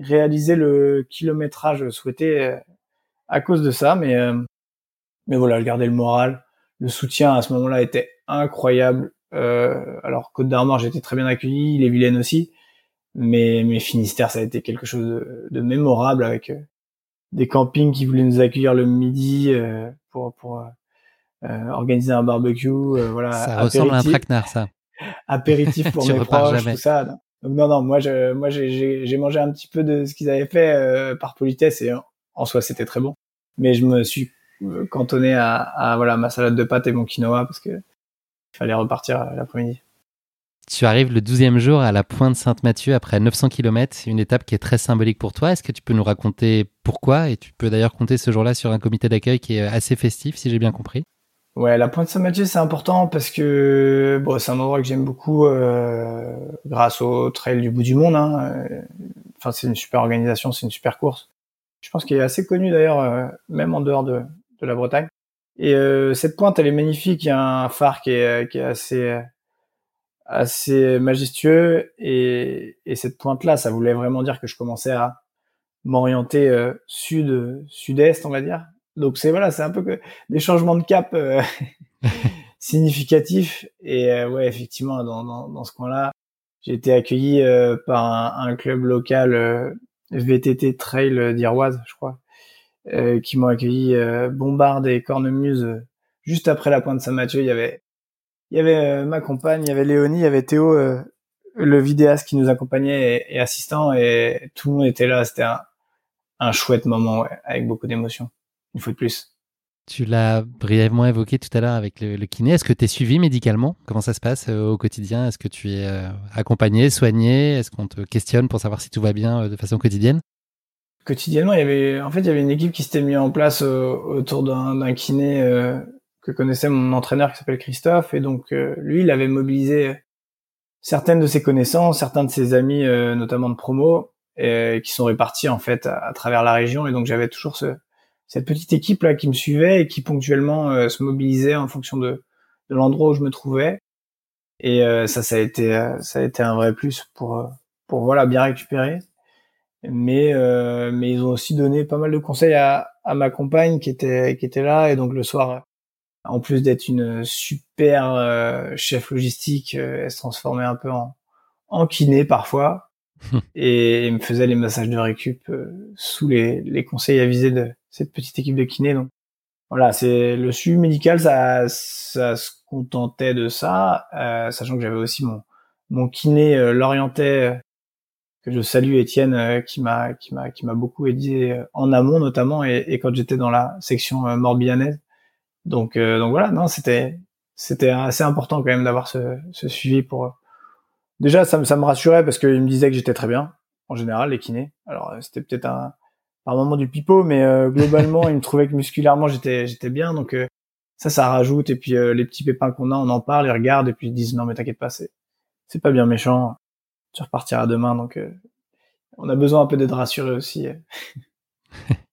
[SPEAKER 1] réaliser le kilométrage souhaité euh, à cause de ça. Mais mais voilà, je gardais le moral. Le soutien à ce moment-là était incroyable. alors Côte d'Armor, j'étais très bien accueilli, les Vilaines aussi. Mais, mais Finistère, ça a été quelque chose de, de mémorable avec des campings qui voulaient nous accueillir le midi euh, pour pour euh, euh, organiser un barbecue. voilà.
[SPEAKER 2] Ça ressemble à un traquenard, ça.
[SPEAKER 1] Apéritif pour mes proches, tout ça. Donc non, non, moi, moi, j'ai mangé un petit peu de ce qu'ils avaient fait par politesse et en soi, c'était très bon. Mais je me suis cantonné à, ma salade de pâtes et mon quinoa parce que fallait repartir l'après-midi.
[SPEAKER 2] Tu arrives le 12e jour à la pointe Sainte-Mathieu après 900 km, une étape qui est très symbolique pour toi. Est-ce que tu peux nous raconter pourquoi? Et tu peux d'ailleurs compter ce jour-là sur un comité d'accueil qui est assez festif, si j'ai bien compris.
[SPEAKER 1] Ouais, la pointe Saint-Mathieu, c'est important parce que bon, c'est un endroit que j'aime beaucoup euh, grâce au Trail du bout du monde. Hein. Enfin, c'est une super organisation, c'est une super course. Je pense qu'il est assez connu d'ailleurs, euh, même en dehors de, de la Bretagne. Et euh, cette pointe, elle est magnifique. Il y a un phare qui est, qui est assez assez majestueux et, et cette pointe là ça voulait vraiment dire que je commençais à m'orienter euh, sud sud-est on va dire donc c'est voilà c'est un peu que des changements de cap euh, significatifs et euh, ouais effectivement dans, dans, dans ce coin là j'ai été accueilli par un, un, club local VTT Trail d'Iroise je crois qui m'ont accueilli Bombarde et Cornemuse juste après la pointe Saint-Mathieu il y avait il y avait euh, ma compagne, il y avait Léonie, il y avait Théo, euh, le vidéaste qui nous accompagnait et, assistant, et tout le monde était là. C'était un, un, chouette moment, ouais, avec beaucoup d'émotions. Une fois de plus.
[SPEAKER 2] Tu l'as brièvement évoqué tout à l'heure avec le, le kiné. Est-ce que tu es suivi médicalement? Comment ça se passe euh, au quotidien? Est-ce que tu es accompagné, soigné? Est-ce qu'on te questionne pour savoir si tout va bien de façon quotidienne?
[SPEAKER 1] Quotidiennement, il y avait, en fait, il y avait une équipe qui s'était mise en place autour d'un kiné que connaissait mon entraîneur qui s'appelle Christophe. Et donc euh, lui il avait mobilisé certaines de ses connaissances, certains de ses amis euh, notamment de promo et, qui sont répartis en fait à, travers la région. Et donc j'avais toujours ce, cette petite équipe là qui me suivait et qui ponctuellement euh, se mobilisait en fonction de, de l'endroit où je me trouvais. Et ça ça a été ça a été un vrai plus pour pour voilà bien récupérer. Mais mais ils ont aussi donné pas mal de conseils à, à ma compagne qui était qui était là. Et donc le soir en plus d'être une super euh, chef logistique, euh, elle se transformait un peu en, en kiné parfois. Et, me faisait les massages de récup euh, sous les, les conseils avisés de cette petite équipe de kiné. Donc voilà, c'est le suivi médical, ça, ça se contentait de ça, sachant que j'avais aussi mon mon kiné l'orientait que je salue Étienne qui m'a qui m'a qui m'a beaucoup aidé en amont notamment et, et quand j'étais dans la section morbihannaise donc, euh, donc voilà, non, c'était c'était assez important quand même d'avoir ce, ce, suivi pour. Déjà, ça, ça me rassurait parce qu'il me disait que j'étais très bien en général les kinés. Alors euh, c'était peut-être un par moment du pipeau, mais euh, globalement, il me trouvait que musculairement j'étais j'étais bien. Donc ça, ça rajoute. Et puis les petits pépins qu'on a, on en parle, ils regardent et puis ils disent non mais t'inquiète pas, c'est c'est pas bien méchant. Tu repartiras demain. Donc on a besoin un peu d'être rassuré aussi.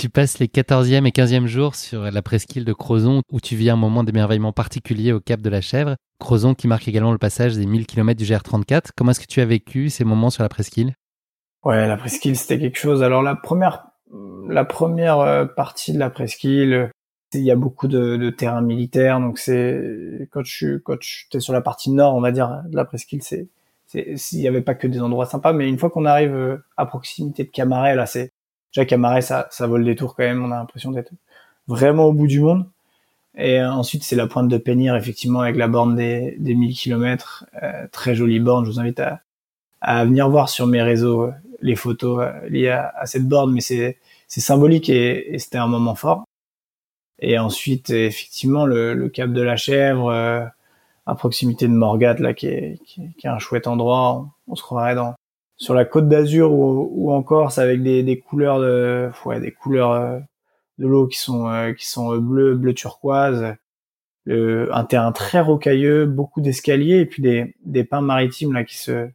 [SPEAKER 2] Tu passes les 14e et 15e jours sur la presqu'île de Crozon où tu vis un moment d'émerveillement particulier au cap de la Chèvre. Crozon qui marque également le passage des 1000 km du GR34. Comment est-ce que tu as vécu ces moments sur la presqu'île?
[SPEAKER 1] Ouais, la presqu'île c'était quelque chose. Alors la première la première euh, partie de la presqu'île, il y a beaucoup de, de terrain militaire, donc c'est quand tu quand sur la partie nord, on va dire, de la presqu'île, c'est s'il y avait pas que des endroits sympas, mais une fois qu'on arrive euh, à proximité de Camaret, là, c'est déjà Camaret, ça ça vole des tours quand même. On a l'impression d'être vraiment au bout du monde. Et euh, ensuite, c'est la pointe de Pénir, effectivement, avec la borne des, des 1000 km. très jolie borne. Je vous invite à, à venir voir sur mes réseaux les photos liées à, à cette borne, mais c'est symbolique et, et c'était un moment fort. Et ensuite, effectivement, le, le Cap de la Chèvre, euh, à proximité de Morgat, là, qui est, qui, est, un chouette endroit. On, se croirait dans sur la Côte d'Azur ou, ou en Corse avec des, des couleurs de, ouais, des couleurs euh, de l'eau qui sont euh, qui sont bleu bleu turquoise. un terrain très rocailleux, beaucoup d'escaliers et puis des, des pins maritimes là qui se,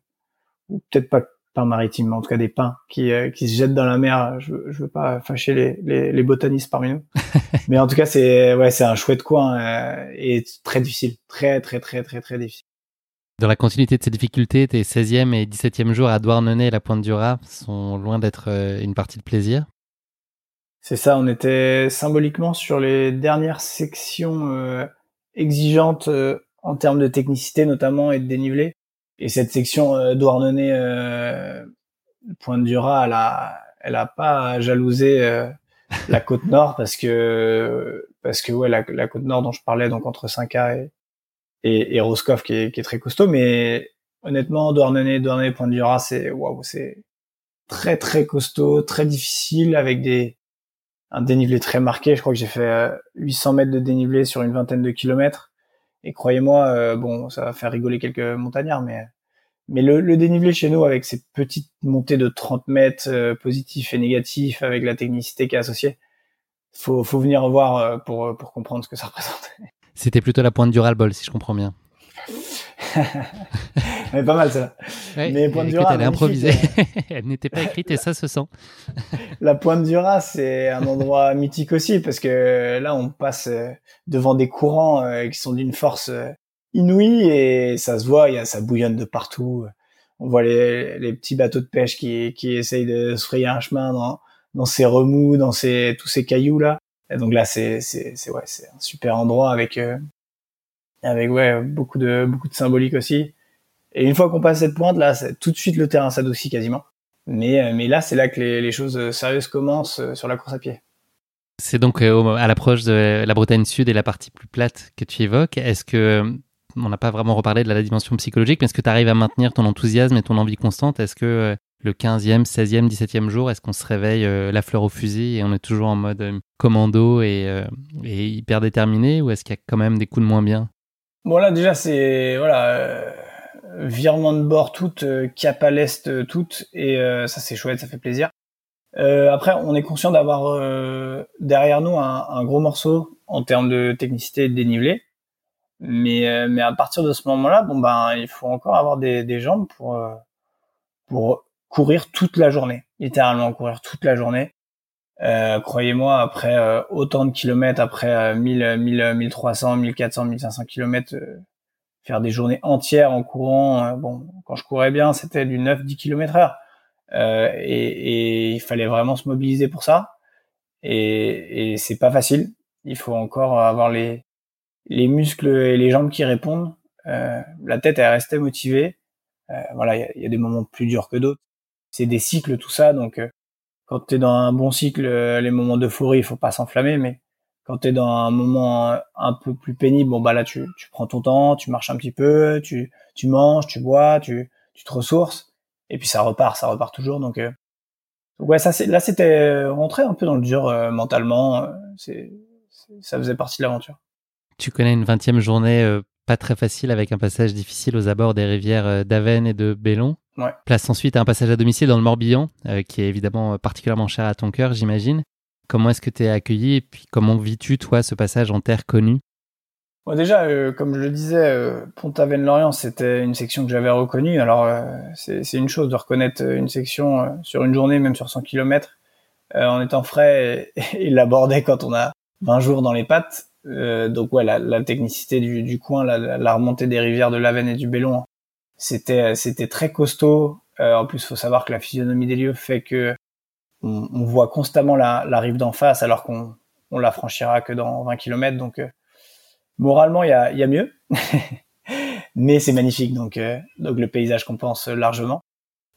[SPEAKER 1] ou peut-être pas pins maritimes, mais en tout cas des pins qui, euh, qui se jettent dans la mer. Je, je veux pas fâcher les, les, les botanistes parmi nous, mais en tout cas c'est ouais c'est un chouette coin euh, et très difficile, très très très très très difficile.
[SPEAKER 2] Dans la continuité de ces difficultés, tes 16e et 17e jours à Douarnenez et la Pointe du Raz sont loin d'être euh, une partie de plaisir.
[SPEAKER 1] C'est ça, on était symboliquement sur les dernières sections euh, exigeantes en termes de technicité notamment et de dénivelé. Et cette section euh, Douarnenez euh, Pointe du Raz, elle a, elle a pas jalousé euh, la côte nord parce que parce que ouais la, la, côte nord dont je parlais donc entre 5A et et, et Roscoff qui est, qui est très costaud. Mais honnêtement Douarnenez Douarnenez Pointe du Raz c'est waouh c'est très très costaud très difficile avec des un dénivelé très marqué. Je crois que j'ai fait 800 mètres de dénivelé sur une vingtaine de kilomètres et croyez-moi, euh, bon, ça va faire rigoler quelques montagnards, mais mais le, le, dénivelé chez nous avec ces petites montées de 30 mètres euh, positifs et négatifs avec la technicité qui est associée, faut faut venir voir euh, pour pour comprendre ce que ça représente.
[SPEAKER 2] C'était plutôt la pointe du ras-le-bol, si je comprends bien.
[SPEAKER 1] Mais pas mal ça.
[SPEAKER 2] mais pointe du elle est improvisée. elle n'était pas écrite et ça se sent.
[SPEAKER 1] la pointe du Raz, c'est un endroit mythique aussi parce que là, on passe euh, devant des courants euh, qui sont d'une force euh, inouïe et ça se voit, il y a ça bouillonne de partout. On voit les, les petits bateaux de pêche qui, qui essayent de se frayer un chemin dans, dans ces remous, dans ces tous ces cailloux là. Et donc là, c'est c'est c'est ouais, c'est un super endroit avec avec ouais beaucoup de beaucoup de symbolique aussi. Et une fois qu'on passe cette pointe là, tout de suite le terrain s'adoucit quasiment. Mais euh, mais là c'est là que les, les, choses sérieuses commencent euh, sur la course à pied.
[SPEAKER 2] C'est donc euh, à l'approche de la Bretagne Sud et la partie plus plate que tu évoques. Est-ce que on n'a pas vraiment reparlé de la dimension psychologique, mais est-ce que tu arrives à maintenir ton enthousiasme et ton envie constante? Est-ce que le 15e, 16e, 17e jour, est-ce qu'on se réveille la fleur au fusil et on est toujours en mode commando et, et hyper déterminé ou est-ce qu'il y a quand même des coups de moins bien?
[SPEAKER 1] Bon là déjà c'est voilà euh, virement de bord toute, euh, cap à l'est euh, toute et euh, ça c'est chouette, ça fait plaisir. après on est conscient d'avoir derrière nous un, un, gros morceau en termes de technicité et de dénivelé, mais mais à partir de ce moment-là bon ben il faut encore avoir des, des jambes pour pour courir toute la journée, littéralement courir toute la journée. Euh, croyez-moi, après euh, autant de kilomètres, après 1000, 1000, 1300, 1400, 1500 kilomètres, euh, faire des journées entières en courant, euh, bon, quand je courais bien, c'était du 9-10 km heure. Et, et, il fallait vraiment se mobiliser pour ça. Et, et c'est pas facile. Il faut encore avoir les, les muscles et les jambes qui répondent. la tête, elle restait motivée. voilà, il y, y a, des moments plus durs que d'autres. C'est des cycles, tout ça. Donc, quand tu es dans un bon cycle, euh, les moments d'euphorie, il faut pas s'enflammer, mais quand tu es dans un moment un peu plus pénible, bon bah là tu, tu prends ton temps, tu marches un petit peu, tu, tu manges, tu bois, tu, tu te ressources, et puis ça repart, ça repart toujours. Donc, euh, ouais, ça c'est là c'était rentrer un peu dans le dur euh, mentalement, c'est ça faisait partie de l'aventure.
[SPEAKER 2] Tu connais une vingtième journée pas très facile avec un passage difficile aux abords des rivières d'Aven et de Bellon.
[SPEAKER 1] Ouais.
[SPEAKER 2] Place ensuite un passage à domicile dans le Morbihan, euh, qui est évidemment euh, particulièrement cher à ton cœur, j'imagine. Comment est-ce que tu es accueilli et puis comment vis-tu, toi, ce passage en terre connue?
[SPEAKER 1] Bon, Déjà, euh, comme je le disais, Pont-Aven-Lorient, c'était une section que j'avais reconnue. Alors, c'est une chose de reconnaître une section sur une journée, même sur 100 km. en étant frais et, l'aborder quand on a 20 jours dans les pattes. donc ouais, la, technicité du, coin, la, remontée des rivières de l'Avenne et du Bélon, c'était c'était très costaud. en plus, faut savoir que la physionomie des lieux fait que on, voit constamment la, rive d'en face alors qu'on on la franchira que dans 20 km. Donc moralement, il y a, y a mieux. mais c'est magnifique. Donc, euh, donc le paysage compense largement.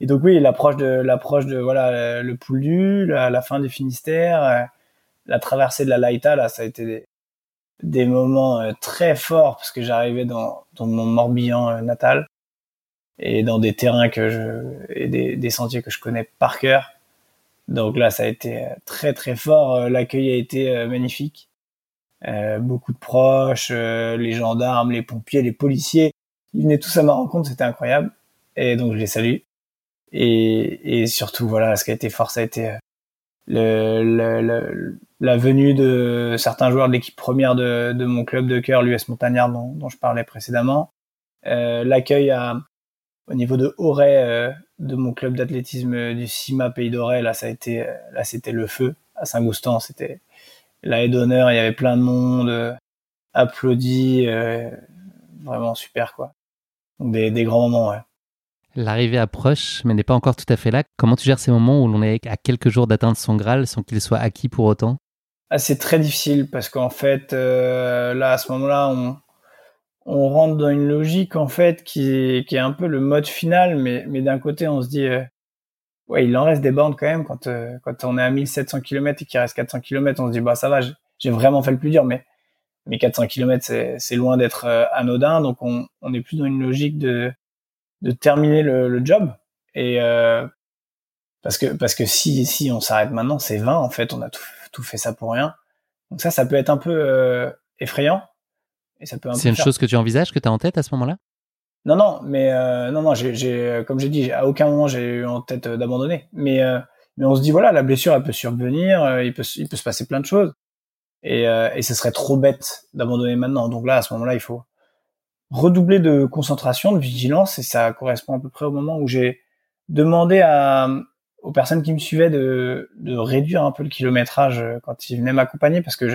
[SPEAKER 1] Et donc oui, l'approche de l'approche de voilà le Pouldu, la, la fin du Finistère, euh, la traversée de la Laïta, là, ça a été des, des moments euh, très forts parce que j'arrivais dans, dans mon Morbihan natal et dans des terrains que je et des, des sentiers que je connais par cœur. Donc là, ça a été très très fort. L'accueil a été magnifique. Euh, beaucoup de proches, les gendarmes, les pompiers, les policiers ils venaient tous à ma rencontre, c'était incroyable. Et donc je les salue. Et, et surtout, voilà, ce qui a été fort, ça a été euh, la venue de certains joueurs de l'équipe première de, mon club de cœur, l'US Montagnard, dont, je parlais précédemment. Euh, L'accueil au niveau de Auray, euh, de mon club d'athlétisme du CIMA Pays d'Auray, là, ça a été, euh, là, c'était le feu. À Saint-Goustan, c'était la haie d'honneur, il y avait plein de monde, euh, applaudi, vraiment super, quoi des, des grands moments, ouais.
[SPEAKER 2] L'arrivée approche, mais n'est pas encore tout à fait là. Comment tu gères ces moments où l'on est à quelques jours d'atteindre son Graal sans qu'il soit acquis pour autant?
[SPEAKER 1] Ah, C'est très difficile parce qu'en fait, euh, là, à ce moment-là, on, on rentre dans une logique en fait qui est, qui est un peu le mode final, mais, mais d'un côté, on se dit, euh, ouais, il en reste des bornes quand même. Quand, euh, quand on est à 1700 km et qu'il reste 400 km, on se dit, bah ça va, j'ai vraiment fait le plus dur, mais mais 400 km c'est loin d'être euh, anodin. Donc on, on est plus dans une logique de de terminer le, le job. Et parce que parce que si si on s'arrête maintenant c'est 20 en fait on a tout, tout fait ça pour rien. Donc ça ça peut être un peu effrayant
[SPEAKER 2] et ça peut c'est une chose que tu envisages que tu as en tête à ce moment-là?
[SPEAKER 1] Non non mais euh, non non j'ai comme j'ai dit à aucun moment j'ai eu en tête d'abandonner. Mais mais on se dit voilà la blessure elle peut survenir il peut il peut se passer plein de choses. Et, euh, et ce serait trop bête d'abandonner maintenant. Donc là, à ce moment-là, il faut redoubler de concentration, de vigilance, et ça correspond à peu près au moment où j'ai demandé à, aux personnes qui me suivaient de, de réduire un peu le kilométrage euh, quand ils venaient m'accompagner, parce que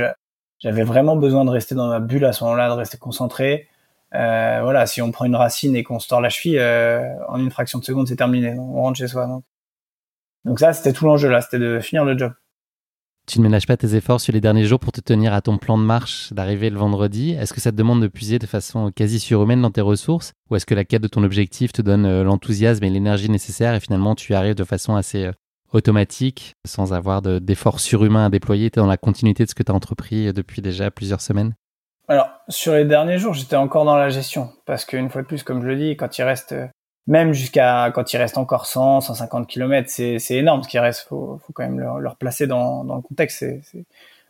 [SPEAKER 1] j'avais vraiment besoin de rester dans ma bulle à ce moment-là, de rester concentré. Euh, voilà, si on prend une racine et qu'on se tord la cheville, euh, en une fraction de seconde, c'est terminé. On rentre chez soi. Donc, donc ça, c'était tout l'enjeu là, c'était de finir le job.
[SPEAKER 2] Tu ne ménages pas tes efforts sur les derniers jours pour te tenir à ton plan de marche d'arriver le vendredi. Est-ce que ça te demande de puiser de façon quasi surhumaine dans tes ressources? Ou est-ce que la quête de ton objectif te donne euh, l'enthousiasme et l'énergie nécessaires et finalement tu arrives de façon assez automatique sans avoir d'efforts surhumains à déployer Tu es dans la continuité de ce que tu as entrepris euh, depuis déjà plusieurs semaines
[SPEAKER 1] alors, sur les derniers jours, j'étais encore dans la gestion. Parce qu'une fois de plus, comme je le dis, quand il reste même jusqu'à quand il reste encore 100, 150 km, c'est, énorme ce qui reste. Faut, faut quand même le, le replacer dans, dans le contexte.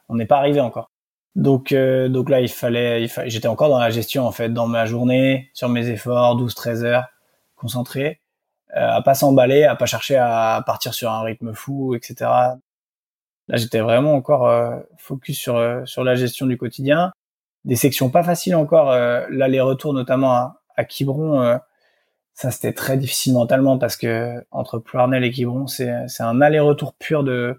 [SPEAKER 1] On n'est pas arrivé encore. Donc, euh, donc là, il fallait, il j'étais encore dans la gestion en fait, dans ma journée, sur mes efforts, 12-13 heures, concentré, euh, à pas s'emballer, à pas chercher à partir sur un rythme fou, etc. Là, j'étais vraiment encore euh, focus sur euh, sur la gestion du quotidien. Des sections pas faciles encore, l'aller-retour notamment à, à Quiberon ça, c'était très difficile mentalement parce que entre Ploirnel et Quiberon, c'est, c'est un aller-retour pur de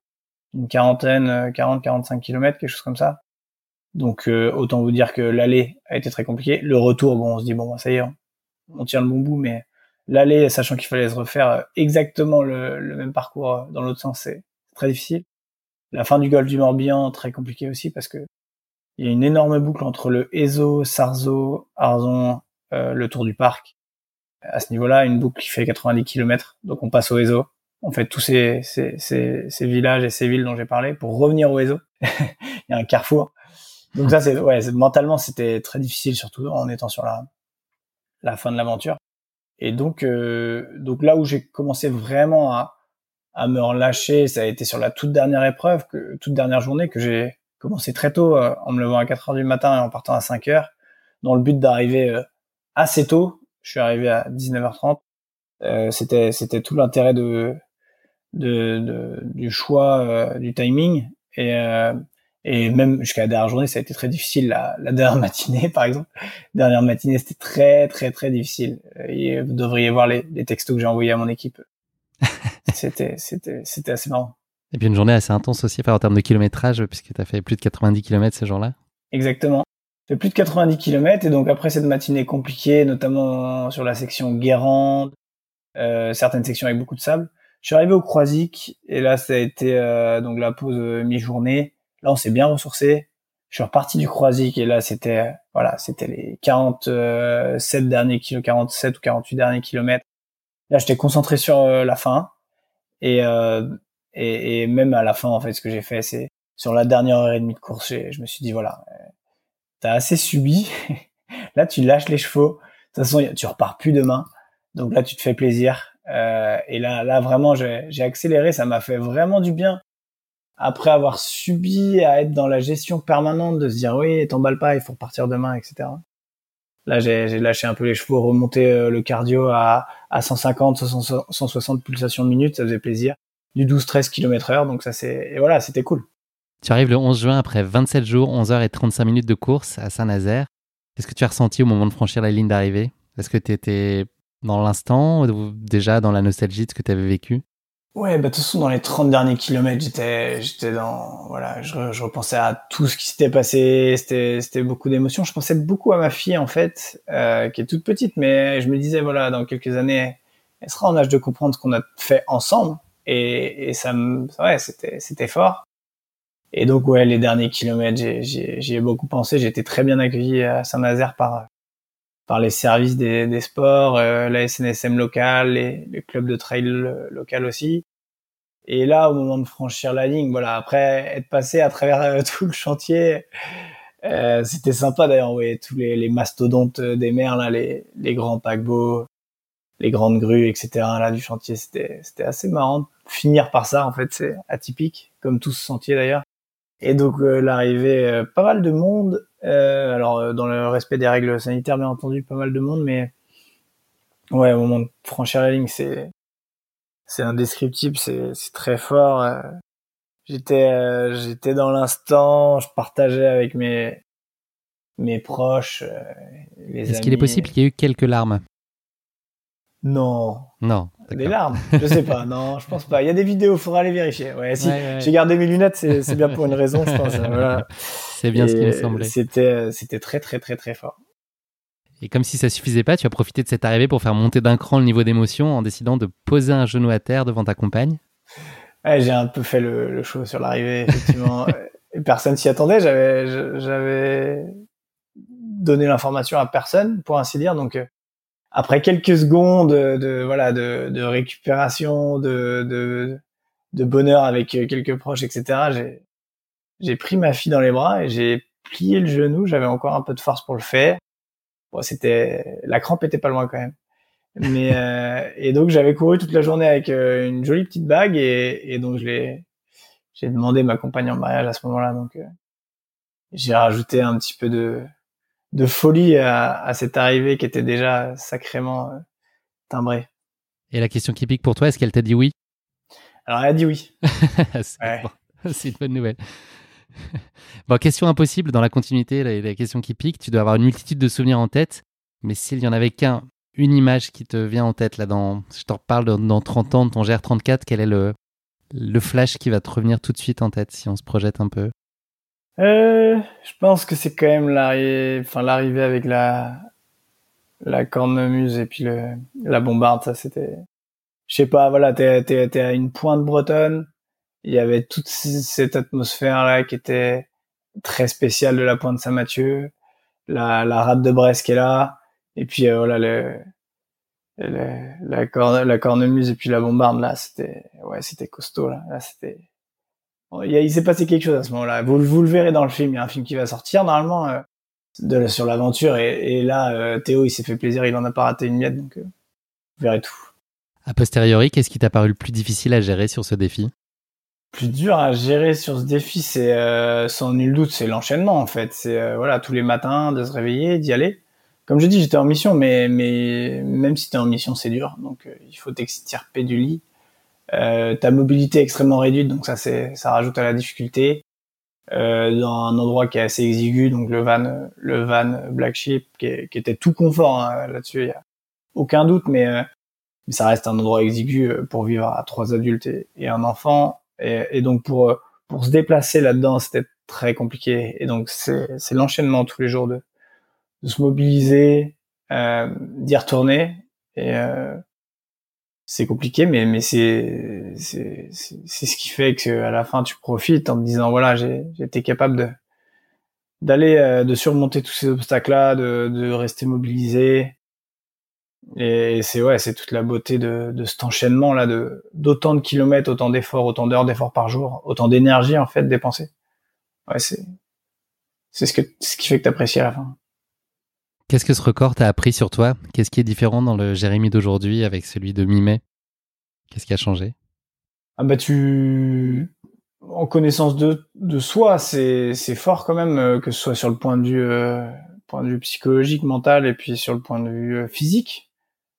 [SPEAKER 1] une quarantaine, 40, 45 kilomètres, quelque chose comme ça. Donc, euh, autant vous dire que l'aller a été très compliqué. Le retour, bon, on se dit, bon, ça y est, on, tient le bon bout, mais l'aller, sachant qu'il fallait se refaire exactement le, le même parcours dans l'autre sens, c'est très difficile. La fin du golfe du Morbihan, très compliqué aussi parce que il y a une énorme boucle entre le Ezo, Sarzo, Arzon, euh, le Tour du Parc à ce niveau-là, une boucle qui fait 90 km. Donc on passe au ESO. On fait tous ces, ces, ces, ces villages et ces villes dont j'ai parlé pour revenir au ESO. Il y a un carrefour. Donc ça, c'est ouais, mentalement, c'était très difficile, surtout en étant sur la, la fin de l'aventure. Et donc, euh, donc là où j'ai commencé vraiment à, à me relâcher, ça a été sur la toute dernière épreuve, que, toute dernière journée que j'ai commencé très tôt, euh, en me levant à 4 heures du matin et en partant à 5 heures, dans le but d'arriver euh, assez tôt je suis arrivé à 19h30. Euh, c'était c'était tout l'intérêt de, de, de, du choix euh, du timing et euh, et même jusqu'à la dernière journée ça a été très difficile la, la dernière matinée par exemple dernière matinée c'était très très très difficile et vous devriez voir les, les textos que j'ai envoyés à mon équipe c'était c'était c'était assez marrant
[SPEAKER 2] Et puis une journée assez intense aussi en termes de kilométrage, puisque tu as fait plus de 90 km ce jour-là.
[SPEAKER 1] Exactement. J'ai fait plus de 90 km et donc après cette matinée compliquée, notamment sur la section Guérande, euh, certaines sections avec beaucoup de sable, je suis arrivé au Croisic et là ça a été euh, donc la pause euh, mi-journée. Là on s'est bien ressourcé. Je suis reparti du Croisic et là c'était voilà c'était les 47 derniers kilomètres, 47 ou 48 derniers kilomètres. Là j'étais concentré sur la fin et et, et, même à la fin, en fait, ce que j'ai fait, c'est sur la dernière heure et demie de course, je me suis dit, voilà, euh, t'as assez subi. là, tu lâches les chevaux. De toute façon, tu repars plus demain. Donc là, tu te fais plaisir. Euh, et là, là, vraiment, j'ai accéléré. Ça m'a fait vraiment du bien. Après avoir subi à être dans la gestion permanente, de se dire, oui, t'emballes pas, il faut repartir demain, etc. Là, j'ai lâché un peu les chevaux, remonté euh, le cardio à, à 150, 160 pulsations de minute, ça faisait plaisir du 12-13 km heure. Donc ça c'est et voilà, c'était cool.
[SPEAKER 2] Tu arrives le 11 juin après 27 jours, 11 h et 35 minutes de course à Saint-Nazaire. Qu'est-ce que tu as ressenti au moment de franchir la ligne d'arrivée? Est-ce que tu étais dans l'instant ou déjà dans la nostalgie de ce que tu avais vécu?
[SPEAKER 1] Ouais, bah de toute façon dans les 30 derniers kilomètres, j'étais j'étais dans voilà, je, je, repensais à tout ce qui s'était passé, c'était c'était beaucoup d'émotions. Je pensais beaucoup à ma fille en fait, euh, qui est toute petite, mais je me disais voilà, dans quelques années, elle sera en âge de comprendre ce qu'on a fait ensemble et, et ça me, ouais, c'était, c'était fort. Et donc, ouais, les derniers kilomètres, j'y ai, beaucoup pensé. J'ai été très bien accueilli à Saint-Nazaire par, par les services des, des sports, euh, la SNSM locale, les, les, clubs de trail local aussi. Et là, au moment de franchir la ligne, voilà, après être passé à travers euh, tout le chantier, euh, c'était sympa d'ailleurs, ouais, tous les, les, mastodontes des mers, là, les, grands paquebots, les grandes grues, etc. Là du chantier, c'était assez marrant finir par ça. En fait, c'est atypique, comme tout ce sentier d'ailleurs. Et donc euh, l'arrivée, euh, pas mal de monde. Euh, alors dans le respect des règles sanitaires, bien entendu, pas mal de monde, mais ouais, au moment de franchir la ligne, c'est c'est indescriptible, c'est c'est très fort. J'étais j'étais dans l'instant, je partageais avec mes mes proches,
[SPEAKER 2] Est-ce qu'il est possible qu'il y ait eu quelques larmes?
[SPEAKER 1] Non.
[SPEAKER 2] Non.
[SPEAKER 1] Des larmes Je sais pas. Non, je pense pas. Il y a des vidéos, faudra aller vérifier. Ouais, si j'ai gardé mes lunettes, c'est bien pour une raison, je pense. Voilà.
[SPEAKER 2] C'est bien ce qui me semblait.
[SPEAKER 1] C'était c'était très très très très fort.
[SPEAKER 2] Et comme si ça suffisait pas, tu as profité de cette arrivée pour faire monter d'un cran le niveau d'émotion en décidant de poser un genou à terre devant ta compagne.
[SPEAKER 1] Ouais, j'ai un peu fait le, le show sur l'arrivée, effectivement. personne s'y attendait. J'avais j'avais donné l'information à personne, pour ainsi dire. Donc euh, après quelques secondes de, voilà de, de récupération, de, de, bonheur avec quelques proches, etc. J'ai j'ai pris ma fille dans les bras et j'ai plié le genou. J'avais encore un peu de force pour le faire. Bon, c'était la crampe était pas loin quand même. Mais euh, et donc j'avais couru toute la journée avec euh, une jolie petite bague et, et donc je l'ai j'ai demandé ma compagne en mariage à ce moment-là donc euh, j'ai rajouté un petit peu de de folie à, cette arrivée qui était déjà sacrément euh, timbrée.
[SPEAKER 2] Et la question qui pique pour toi, est-ce qu'elle t'a dit oui?
[SPEAKER 1] Alors elle a dit oui.
[SPEAKER 2] C'est une bonne nouvelle. bon, question impossible dans la continuité, la, question qui pique, tu dois avoir une multitude de souvenirs en tête, mais s'il y en avait qu'un, une image qui te vient en tête là dans, je te reparle dans, 30 ans de ton GR34, quel est le, le flash qui va te revenir tout de suite en tête si on se projette un peu?
[SPEAKER 1] Euh, je pense que c'est quand même l'arrivée, enfin l'arrivée avec la la cornemuse et puis le la bombarde, ça c'était, je sais pas, voilà, t'es t'es t'es à une pointe bretonne, il y avait toute cette atmosphère là qui était très spéciale de la pointe Saint-Mathieu, la la rade de Brest qui est là, et puis euh, voilà le, le la la cornemuse et puis la bombarde là, c'était ouais c'était costaud là, là c'était il, s'est passé quelque chose à ce moment-là. Vous, vous, le verrez dans le film. Il y a un film qui va sortir normalement euh, de, sur l'aventure. Et, là, euh, Théo, il s'est fait plaisir. Il en a pas raté une miette. Donc, euh, vous verrez tout.
[SPEAKER 2] A posteriori, qu'est-ce qui t'a paru le plus difficile à gérer sur ce défi?
[SPEAKER 1] Plus dur à gérer sur ce défi, c'est sans nul doute, c'est l'enchaînement en fait. C'est voilà tous les matins de se réveiller, d'y aller. Comme je dis, j'étais en mission, mais mais même si t'es en mission, c'est dur. Donc il faut t'extirper du lit. Euh, ta mobilité est extrêmement réduite, donc ça c'est ça rajoute à la difficulté. Euh, dans un endroit qui est assez exigu, donc le van, le van Black Sheep, qui, était tout confort hein, là-dessus, il a aucun doute, mais, euh, mais ça reste un endroit exigu euh, pour vivre à trois adultes et, un enfant. Et, et donc pour pour se déplacer là-dedans, c'était très compliqué. Et donc c'est c'est l'enchaînement tous les jours de de se mobiliser, euh, d'y retourner. Et euh, c'est compliqué, mais mais c'est c'est c'est ce qui fait que à la fin tu profites en te disant voilà j'ai été capable de d'aller euh, de surmonter tous ces obstacles là, de de rester mobilisé. Et c'est ouais c'est toute la beauté de de cet enchaînement là de d'autant de kilomètres, autant d'efforts, autant d'heures d'efforts par jour, autant d'énergie en fait dépensée. Ouais c'est c'est ce que ce qui fait que t'apprécies à la fin.
[SPEAKER 2] Qu'est-ce que ce record t'a appris sur toi? Qu'est-ce qui est différent dans le Jérémy d'aujourd'hui avec celui de mi-mai? Qu'est-ce qui a changé?
[SPEAKER 1] Ah bah tu en connaissance de, soi, c'est c'est fort quand même euh, que ce soit sur le point de vue euh, point de vue psychologique, mental et puis sur le point de vue euh, physique.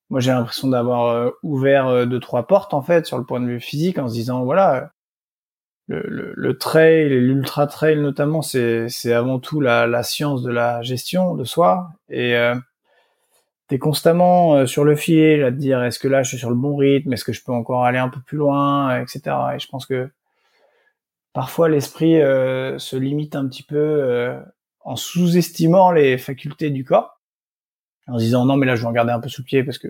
[SPEAKER 1] Moi, j'ai l'impression d'avoir ouvert deux trois portes en fait sur le point de vue physique en se disant voilà, le, le, trail et l'ultra trail notamment, c'est avant tout la, la science de la gestion de soi et euh, t'es constamment euh, sur le fil à te dire est-ce que là je suis sur le bon rythme, est-ce que je peux encore aller un peu plus loin, etc. Et je pense que parfois l'esprit euh, se limite un petit peu euh, en sous-estimant les facultés du corps, en se disant non mais là je vais en garder un peu sous le pied parce que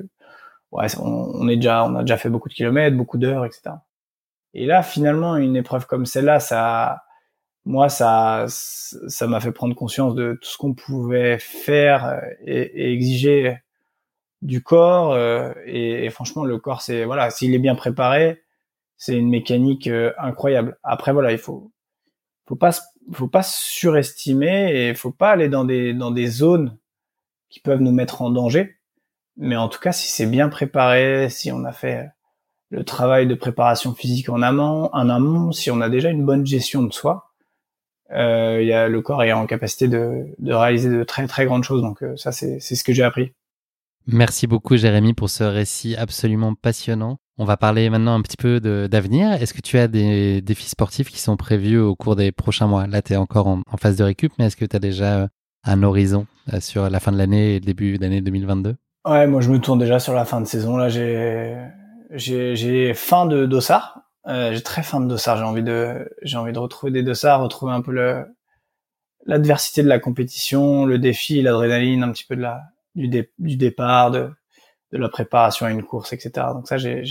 [SPEAKER 1] ouais on est déjà on a déjà fait beaucoup de kilomètres, beaucoup d'heures, etc. Et là, finalement, une épreuve comme celle-là, ça, moi, ça, ça m'a fait prendre conscience de tout ce qu'on pouvait faire euh, et, exiger du corps. Euh, et, franchement, le corps, c'est voilà, s'il est bien préparé, c'est une mécanique euh, incroyable. Après, voilà, il faut, faut pas, faut pas surestimer et faut pas aller dans des dans des zones qui peuvent nous mettre en danger. Mais en tout cas, si c'est bien préparé, si on a fait le travail de préparation physique en amont, en amont, si on a déjà une bonne gestion de soi, euh, y a, le corps est en capacité de, de réaliser de très très grandes choses. Donc euh, ça, c'est ce que j'ai appris.
[SPEAKER 2] Merci beaucoup Jérémy pour ce récit absolument passionnant. On va parler maintenant un petit peu d'avenir. Est-ce que tu as des défis sportifs qui sont prévus au cours des prochains mois? Là, tu es encore en, phase de récup, mais est-ce que tu as déjà euh, un horizon sur la fin de l'année et le début d'année 2022
[SPEAKER 1] Ouais, moi je me tourne déjà sur la fin de saison. Là, j'ai j'ai faim de dossard. Euh, j'ai très faim de dossard. J'ai envie de j'ai envie de retrouver des dossards, retrouver un peu le l'adversité de la compétition, le défi, l'adrénaline, un petit peu de la du, du départ, de de la préparation à une course, etc. Donc ça, j'ai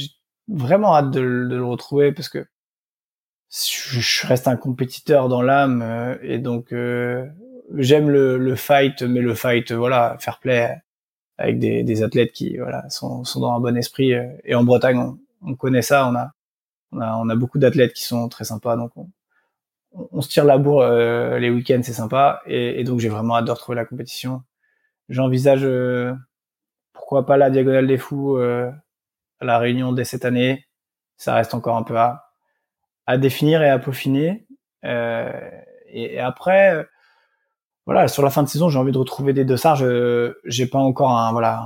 [SPEAKER 1] vraiment hâte de, de, le retrouver parce que je, reste un compétiteur dans l'âme euh, et donc euh, j'aime le, le fight, mais le fight, voilà, fair play avec des, des, athlètes qui voilà sont, sont, dans un bon esprit euh, et en Bretagne on, on connaît ça on a on a, on a beaucoup d'athlètes qui sont très sympas donc on, on se tire la bourre euh, les week-ends c'est sympa et, et donc j'ai vraiment hâte de retrouver la compétition. J'envisage euh, pourquoi pas la diagonale des fous à la réunion dès cette année. Ça reste encore un peu à à définir et à peaufiner et, et après voilà, sur la fin de saison, j'ai envie de retrouver des dossards. Je j'ai pas encore un voilà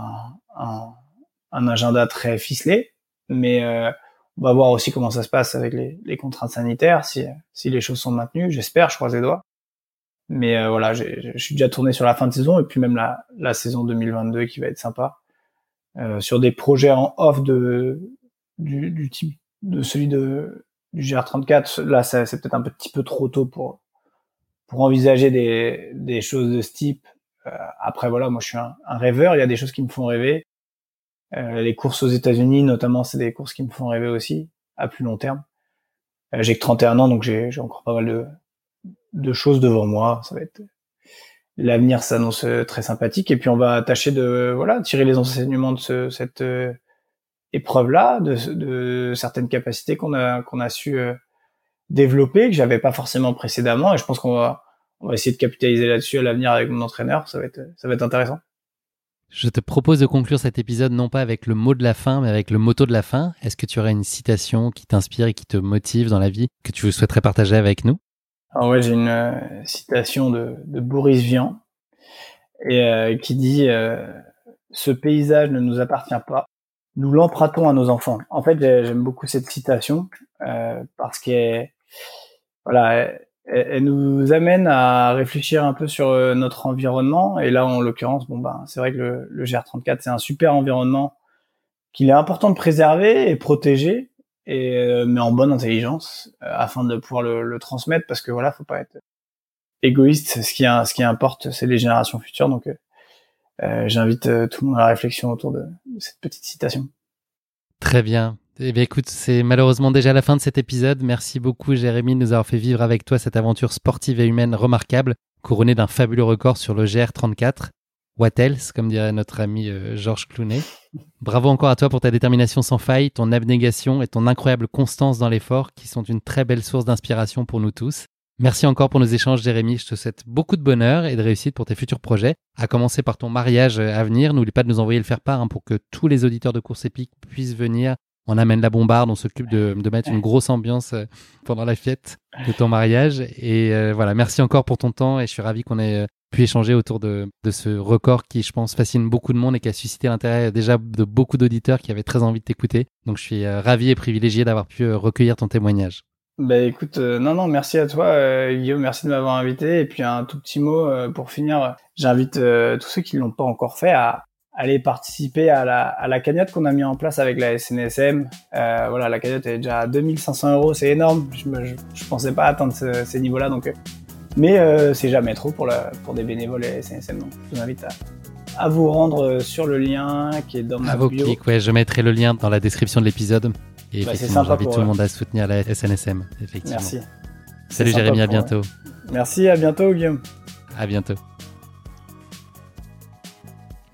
[SPEAKER 1] un, un, agenda très ficelé, mais euh, on va voir aussi comment ça se passe avec les, les contraintes sanitaires, si si les choses sont maintenues. J'espère, je croise les doigts. Mais euh, voilà, je suis déjà tourné sur la fin de saison et puis même la, la saison 2022 qui va être sympa. Euh, sur des projets en off de du, du type de celui de du GR34, là c'est peut-être un petit peu trop tôt pour pour envisager des, des choses de ce type. Euh, après, voilà, moi, je suis un, un, rêveur. Il y a des choses qui me font rêver. Euh, les courses aux États-Unis, notamment, c'est des courses qui me font rêver aussi, à plus long terme. Euh, j'ai que 31 ans, donc j'ai encore pas mal de, de choses devant moi. Ça va être l'avenir s'annonce très sympathique. Et puis, on va tâcher de voilà tirer les enseignements de ce, cette euh, épreuve-là, de, de, certaines capacités qu'on a qu'on a su développé que j'avais pas forcément précédemment et je pense qu'on va on va essayer de capitaliser là-dessus à l'avenir avec mon entraîneur, ça va être ça va être intéressant.
[SPEAKER 2] Je te propose de conclure cet épisode non pas avec le mot de la fin, mais avec le motto de la fin. Est-ce que tu aurais une citation qui t'inspire et qui te motive dans la vie que tu souhaiterais partager avec nous?
[SPEAKER 1] Alors ouais, j'ai une euh, citation de, de, Boris Vian et euh, qui dit euh, ce paysage ne nous appartient pas, nous l'empruntons à nos enfants. En fait, j'aime beaucoup cette citation parce qu'elle voilà, elle, nous amène à réfléchir un peu sur euh, notre environnement. Et là, en l'occurrence, bon ben, c'est vrai que le, le GR34 c'est un super environnement qu'il est important de préserver et protéger. et mais en bonne intelligence afin de pouvoir le, transmettre parce que voilà, faut pas être égoïste. Ce qui ce qui importe, c'est les générations futures. Donc j'invite tout le monde à la réflexion autour de cette petite citation.
[SPEAKER 2] Très bien. Eh bien, écoute, c'est malheureusement déjà la fin de cet épisode. Merci beaucoup, Jérémy, de nous avoir fait vivre avec toi cette aventure sportive et humaine remarquable, couronnée d'un fabuleux record sur le GR34. What else, comme dirait notre ami euh, Georges Clounet. Bravo encore à toi pour ta détermination sans faille, ton abnégation et ton incroyable constance dans l'effort, qui sont une très belle source d'inspiration pour nous tous. Merci encore pour nos échanges, Jérémy. Je te souhaite beaucoup de bonheur et de réussite pour tes futurs projets, à commencer par ton mariage à venir. N'oublie pas de nous envoyer le faire part hein, pour que tous les auditeurs de course épique puissent venir on amène la bombarde, on s'occupe de, mettre une grosse ambiance euh, pendant la fête de ton mariage. Et euh, voilà, merci encore pour ton temps et je suis ravi qu'on ait euh, pu échanger autour de, ce record qui, je pense, fascine beaucoup de monde et qui a suscité l'intérêt déjà de beaucoup d'auditeurs qui avaient très envie de t'écouter. Donc je suis ravi et privilégié d'avoir pu recueillir ton témoignage.
[SPEAKER 1] Bah écoute, non, non, merci à toi Guillaume, merci de m'avoir invité. Et puis un tout petit mot pour finir, j'invite tous ceux qui ne l'ont pas encore fait à, aller participer à la, à la cagnotte qu'on a mis en place avec la SNSM. Euh, voilà, la cagnotte est déjà à 2500 euros, c'est énorme. Je, me, je, pensais pas atteindre ces niveaux-là, donc. Euh, mais euh, c'est jamais trop pour, la, pour des bénévoles et SNSM, donc je vous invite à, à vous rendre sur le lien qui est dans ma bio.
[SPEAKER 2] ouais, je mettrai le lien dans la description de l'épisode. Et bah, effectivement, j'invite tout le monde à soutenir la SNSM, effectivement.
[SPEAKER 1] Merci.
[SPEAKER 2] Salut Jérémy, à bientôt.
[SPEAKER 1] Merci, à bientôt Guillaume.
[SPEAKER 2] À bientôt.